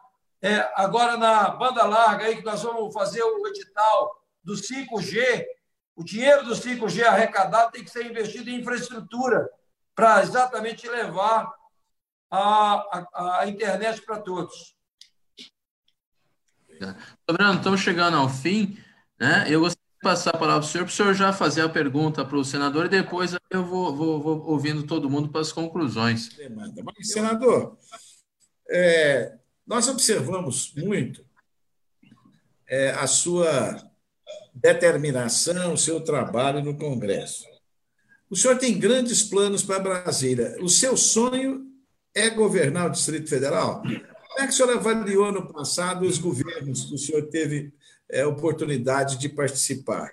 é, agora na banda larga, aí que nós vamos fazer o edital do 5G, o dinheiro do 5G arrecadado tem que ser investido em infraestrutura para exatamente levar a, a, a internet para todos. Sobrando, estamos chegando ao fim. Né? Eu gostaria de passar a palavra para o senhor, para o senhor já fazer a pergunta para o senador e depois eu vou, vou, vou ouvindo todo mundo para as conclusões. Mas, senador, é, nós observamos muito é, a sua determinação, o seu trabalho no Congresso. O senhor tem grandes planos para Brasília. O seu sonho é governar o Distrito Federal? Como é que o senhor avaliou no passado os governos que o senhor teve é, oportunidade de participar?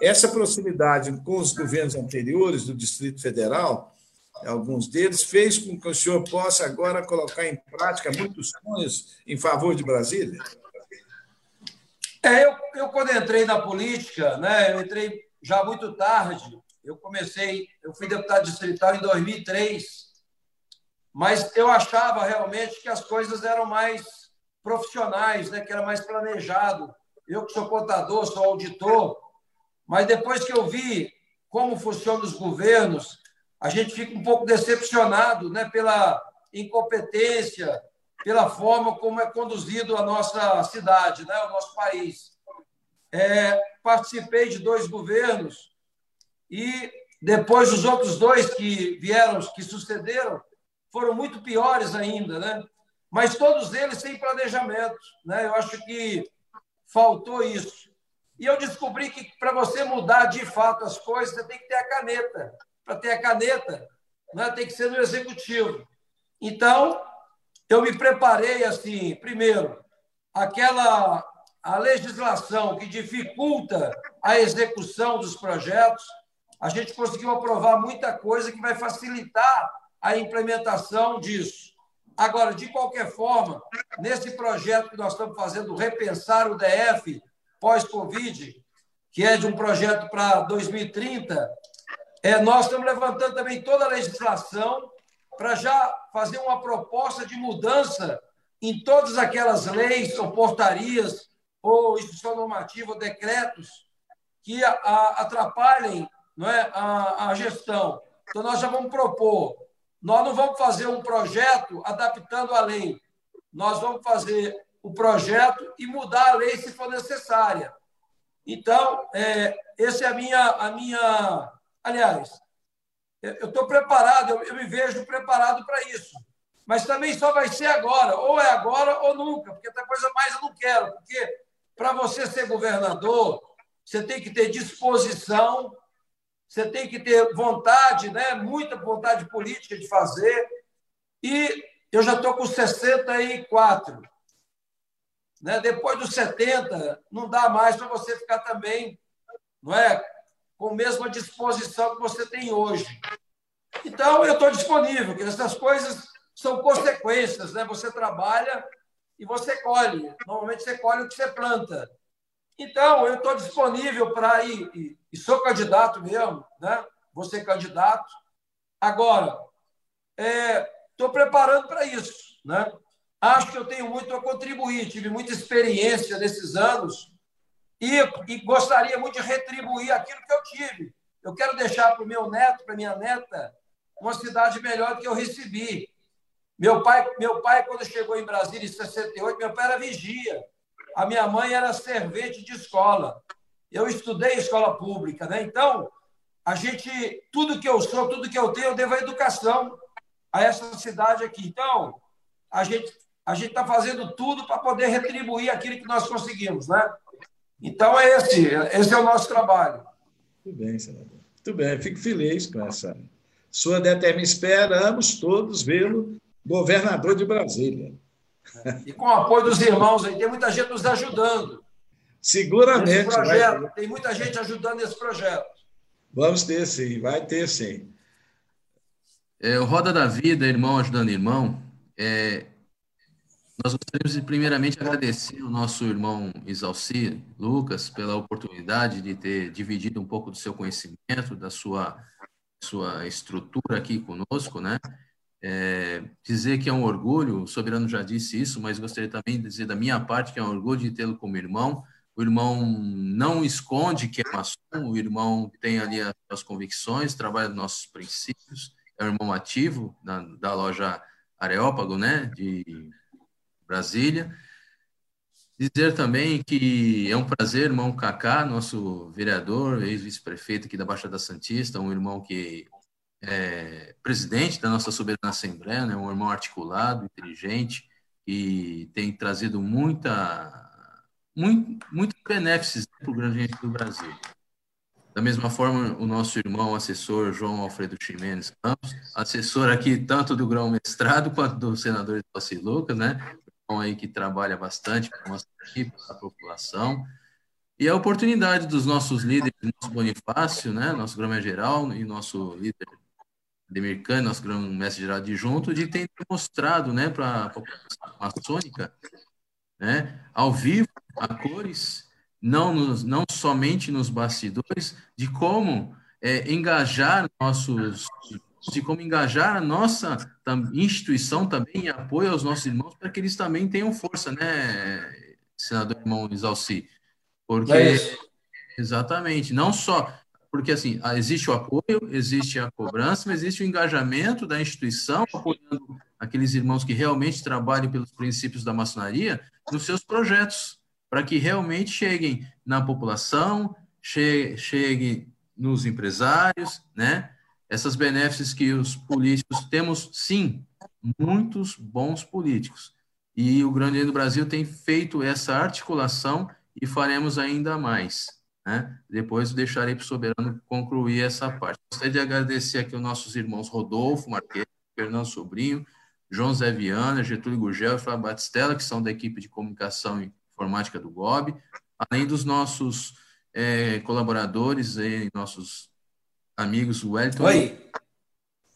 Essa proximidade com os governos anteriores do Distrito Federal, alguns deles, fez com que o senhor possa agora colocar em prática muitos sonhos em favor de Brasília? É, eu, eu, quando entrei na política, né, eu entrei já muito tarde. Eu comecei, eu fui deputado distrital em 2003, mas eu achava realmente que as coisas eram mais profissionais, né, que era mais planejado. Eu que sou contador, sou auditor, mas depois que eu vi como funcionam os governos, a gente fica um pouco decepcionado, né, pela incompetência, pela forma como é conduzido a nossa cidade, né, o nosso país. É, participei de dois governos e depois os outros dois que vieram, que sucederam, foram muito piores ainda, né? Mas todos eles sem planejamento, né? Eu acho que faltou isso. E eu descobri que para você mudar de fato as coisas, você tem que ter a caneta. Para ter a caneta, né, tem que ser no executivo. Então, eu me preparei assim, primeiro, aquela a legislação que dificulta a execução dos projetos, a gente conseguiu aprovar muita coisa que vai facilitar a implementação disso. Agora, de qualquer forma, nesse projeto que nós estamos fazendo, Repensar o DF pós-Covid, que é de um projeto para 2030, é, nós estamos levantando também toda a legislação para já fazer uma proposta de mudança em todas aquelas leis ou portarias ou instituição normativa ou decretos que atrapalhem não é, a, a gestão. Então, nós já vamos propor. Nós não vamos fazer um projeto adaptando a lei. Nós vamos fazer o projeto e mudar a lei se for necessária. Então, é, essa é a minha, a minha. Aliás, eu estou preparado, eu, eu me vejo preparado para isso. Mas também só vai ser agora, ou é agora ou nunca, porque outra coisa mais eu não quero, porque para você ser governador, você tem que ter disposição, você tem que ter vontade, né? muita vontade política de fazer. E eu já estou com 64. Né? Depois dos 70, não dá mais para você ficar também não é, com a mesma disposição que você tem hoje. Então, eu estou disponível, porque essas coisas são consequências. Né? Você trabalha e você colhe. Normalmente, você colhe o que você planta. Então, eu estou disponível para ir, e, e, sou candidato mesmo, né? vou ser candidato. Agora, estou é, preparando para isso. Né? Acho que eu tenho muito a contribuir, tive muita experiência nesses anos e, e gostaria muito de retribuir aquilo que eu tive. Eu quero deixar para o meu neto, para minha neta, uma cidade melhor do que eu recebi. Meu pai, meu pai, quando chegou em Brasília em 68, meu pai era vigia. A minha mãe era servente de escola. Eu estudei escola pública, né? Então, a gente, tudo que eu sou, tudo que eu tenho, eu devo à educação a essa cidade aqui. Então, a gente a gente está fazendo tudo para poder retribuir aquilo que nós conseguimos, né? Então é esse, esse é o nosso trabalho. Muito bem, senador. Muito bem, fico feliz com essa sua determinação. Esperamos todos vê-lo governador de Brasília. E com o apoio dos irmãos aí, tem muita gente nos ajudando. Seguramente. Projeto, vai... Tem muita gente ajudando nesse projeto. Vamos ter sim, vai ter sim. É, o Roda da Vida, irmão ajudando irmão, é, nós gostaríamos de primeiramente agradecer ao nosso irmão Isalci Lucas pela oportunidade de ter dividido um pouco do seu conhecimento, da sua, sua estrutura aqui conosco, né? É, dizer que é um orgulho, o Soberano já disse isso, mas gostaria também de dizer da minha parte que é um orgulho de tê-lo como irmão. O irmão não esconde que é maçom, o irmão tem ali as suas convicções, trabalha nos nossos princípios, é um irmão ativo da, da loja Areópago, né, de Brasília. Dizer também que é um prazer, irmão Cacá, nosso vereador, ex-vice-prefeito aqui da Baixada Santista, um irmão que é, presidente da nossa soberana Assembleia, né, um irmão articulado, inteligente, e tem trazido muita, muito, muito benefícios para o grande gente do Brasil. Da mesma forma, o nosso irmão assessor João Alfredo Ximenes Campos, assessor aqui tanto do grão mestrado quanto do senador Itossi Lucas, né? Um aí que trabalha bastante para a nossa equipe, para a população. E a oportunidade dos nossos líderes, nosso Bonifácio, né, nosso grão-geral e nosso líder Kahn, nosso grão-mestre geral adjunto, de ter mostrado né, para a população maçônica, né, ao vivo, a cores, não, nos, não somente nos bastidores, de como é, engajar nossos, de como engajar a nossa instituição também em apoio aos nossos irmãos, para que eles também tenham força, né, senador irmão Isalci? Porque, é exatamente, não só porque assim, existe o apoio, existe a cobrança, mas existe o engajamento da instituição apoiando aqueles irmãos que realmente trabalham pelos princípios da maçonaria nos seus projetos, para que realmente cheguem na população, che cheguem nos empresários, né? Essas benefícios que os políticos temos, sim, muitos bons políticos. E o Grande do Brasil tem feito essa articulação e faremos ainda mais. Né? Depois deixarei para o Soberano concluir essa parte. Gostaria de agradecer aqui os nossos irmãos Rodolfo Marquês, Fernando Sobrinho, João Zé Viana, Getúlio Gurgel e Flávio Batistella, que são da equipe de comunicação e informática do GOB, além dos nossos é, colaboradores, e nossos amigos Wellington. Oi.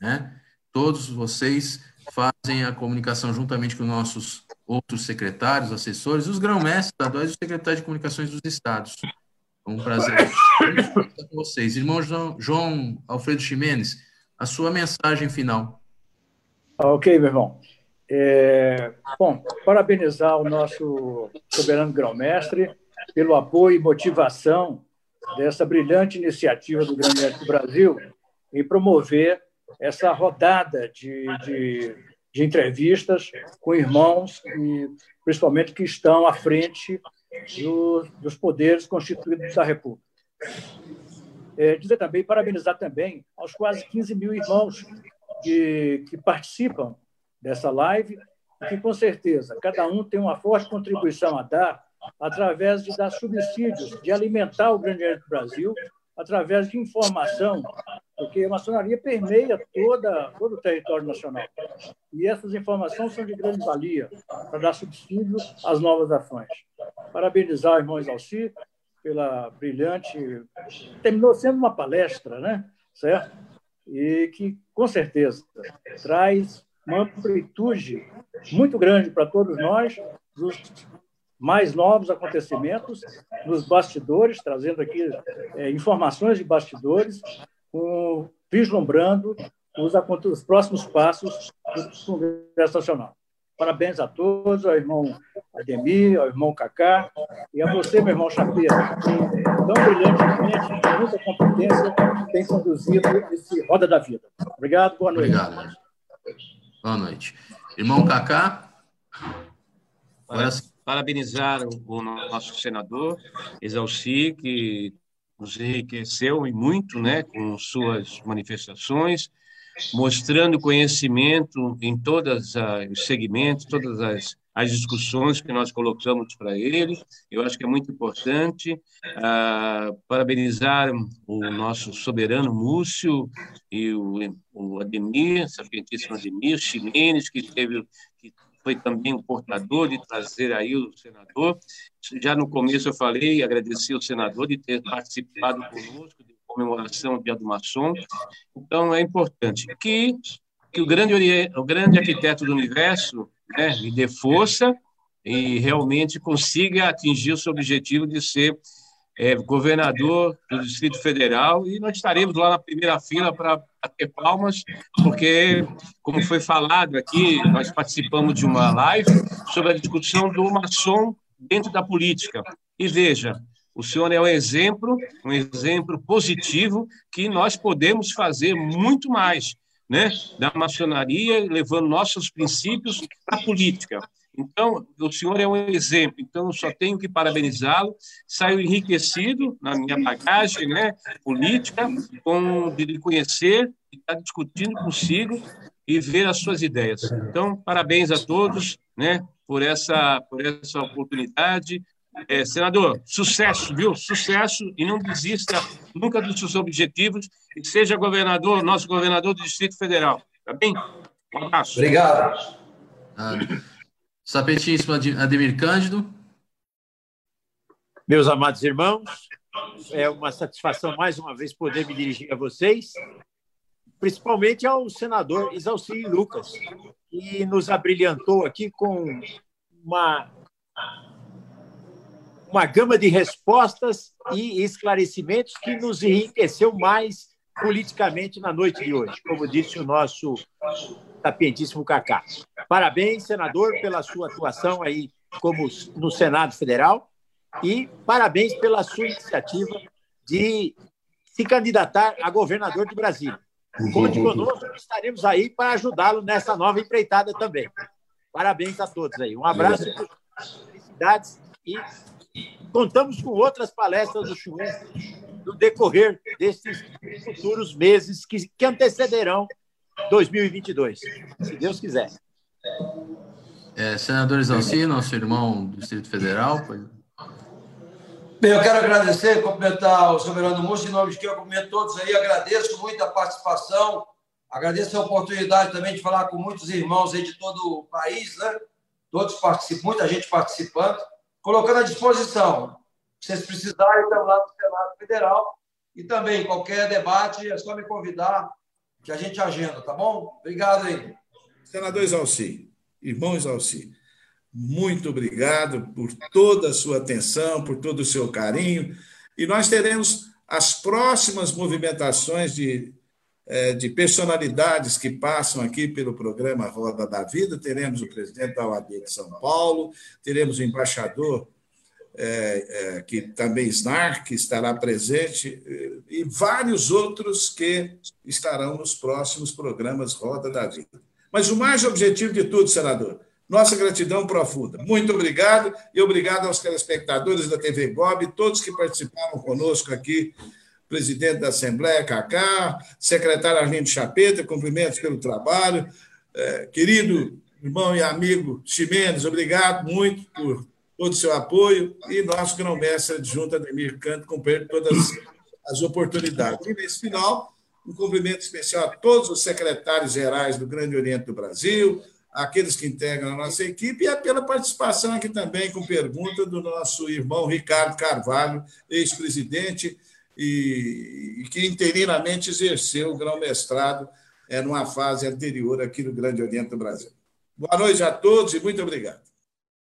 Né? Todos vocês fazem a comunicação juntamente com nossos outros secretários, assessores, os grão-mestres estaduais e os secretários de comunicações dos estados. É um prazer estar com vocês. Irmão João, Alfredo Ximenes, a sua mensagem final. Ok, meu irmão. É, bom, parabenizar o nosso soberano grão-mestre pelo apoio e motivação dessa brilhante iniciativa do Grande do Brasil em promover essa rodada de, de, de, entrevistas com irmãos, e, principalmente que estão à frente do, dos poderes constituídos da República. É, dizer também, parabenizar também aos quase 15 mil irmãos que, que participam dessa live e que, com certeza, cada um tem uma forte contribuição a dar através de dar subsídios, de alimentar o grande Brasil, através de informação, porque a maçonaria permeia toda, todo o território nacional. E essas informações são de grande valia para dar subsídio às novas ações. Parabenizar o irmão Exalci pela brilhante. Terminou sendo uma palestra, né? certo? E que, com certeza, traz uma amplitude muito grande para todos nós, dos mais novos acontecimentos nos bastidores, trazendo aqui é, informações de bastidores, com, vislumbrando os, os próximos passos do Congresso Nacional. Parabéns a todos, ao irmão Ademir, ao irmão Cacá e a você, meu irmão Chapeiro, que tão brilhantemente, com muita competência, tem conduzido esse Roda da Vida. Obrigado, boa noite. Obrigado. Boa noite. Irmão Cacá. Agora sim parabenizar o nosso senador Exalci, que nos enriqueceu e muito né, com suas manifestações, mostrando conhecimento em todos os segmentos, todas as, as discussões que nós colocamos para ele. Eu acho que é muito importante. Ah, parabenizar o nosso soberano Múcio e o, o Ademir, sargentíssimo Ademir, Ximenes, que teve que foi também um portador de trazer aí o senador. Já no começo eu falei, agradeci ao senador de ter participado conosco de comemoração do Dia do Maçom. Então, é importante que, que o, grande, o grande arquiteto do universo né, lhe dê força e realmente consiga atingir o seu objetivo de ser é, governador do Distrito Federal, e nós estaremos lá na primeira fila para bater palmas, porque, como foi falado aqui, nós participamos de uma live sobre a discussão do maçom dentro da política. E veja, o senhor é um exemplo, um exemplo positivo que nós podemos fazer muito mais, né, da maçonaria, levando nossos princípios a política. Então, o senhor é um exemplo, então eu só tenho que parabenizá-lo. Saiu enriquecido na minha bagagem né, política, com, de lhe conhecer, de estar discutindo consigo e ver as suas ideias. Então, parabéns a todos né, por, essa, por essa oportunidade. É, senador, sucesso, viu? Sucesso e não desista nunca dos seus objetivos e seja governador, nosso governador do Distrito Federal. Tá bem? Um abraço. Obrigado. Ah. Sapetíssimo Ademir Cândido. Meus amados irmãos, é uma satisfação mais uma vez poder me dirigir a vocês, principalmente ao senador Isalci Lucas, que nos abrilhantou aqui com uma, uma gama de respostas e esclarecimentos que nos enriqueceu mais politicamente na noite de hoje, como disse o nosso tapientíssimo Cacá. Parabéns, senador, pela sua atuação aí como no Senado Federal e parabéns pela sua iniciativa de se candidatar a governador de Brasília. Conte conosco, estaremos aí para ajudá-lo nessa nova empreitada também. Parabéns a todos aí. Um abraço, felicidades e contamos com outras palestras do Chuen no decorrer desses futuros meses que, que antecederão 2022, se Deus quiser. É, senador Exalci, nosso irmão do Distrito Federal. Pois... Bem, eu quero agradecer, cumprimentar o soberano Múcio, em nome de quem eu cumprimento todos aí, agradeço muito a participação, agradeço a oportunidade também de falar com muitos irmãos aí de todo o país, né? Todos participam, muita gente participando, colocando à disposição. Se vocês precisarem, estamos lá no Senado Federal. E também, qualquer debate, é só me convidar que a gente agenda, tá bom? Obrigado aí. Senador Exalci, irmão Exalci, muito obrigado por toda a sua atenção, por todo o seu carinho. E nós teremos as próximas movimentações de de personalidades que passam aqui pelo programa Roda da Vida. Teremos o presidente da OAB de São Paulo, teremos o embaixador é, é, que também SNAR, que estará presente, e vários outros que estarão nos próximos programas Roda da Vida. Mas o mais objetivo de tudo, senador, nossa gratidão profunda. Muito obrigado e obrigado aos telespectadores da TV Bob, todos que participaram conosco aqui, presidente da Assembleia, Cacá, secretário Arlindo Chapeta, cumprimentos pelo trabalho. É, querido irmão e amigo Ximenes, obrigado muito por todo o seu apoio, e nosso grão-mestre adjunto Ademir Canto, cumprir todas as oportunidades. E nesse final, um cumprimento especial a todos os secretários gerais do Grande Oriente do Brasil, aqueles que integram a nossa equipe, e pela participação aqui também com pergunta do nosso irmão Ricardo Carvalho, ex-presidente, e, e, que interinamente exerceu o grão-mestrado é, numa fase anterior aqui no Grande Oriente do Brasil. Boa noite a todos e muito obrigado.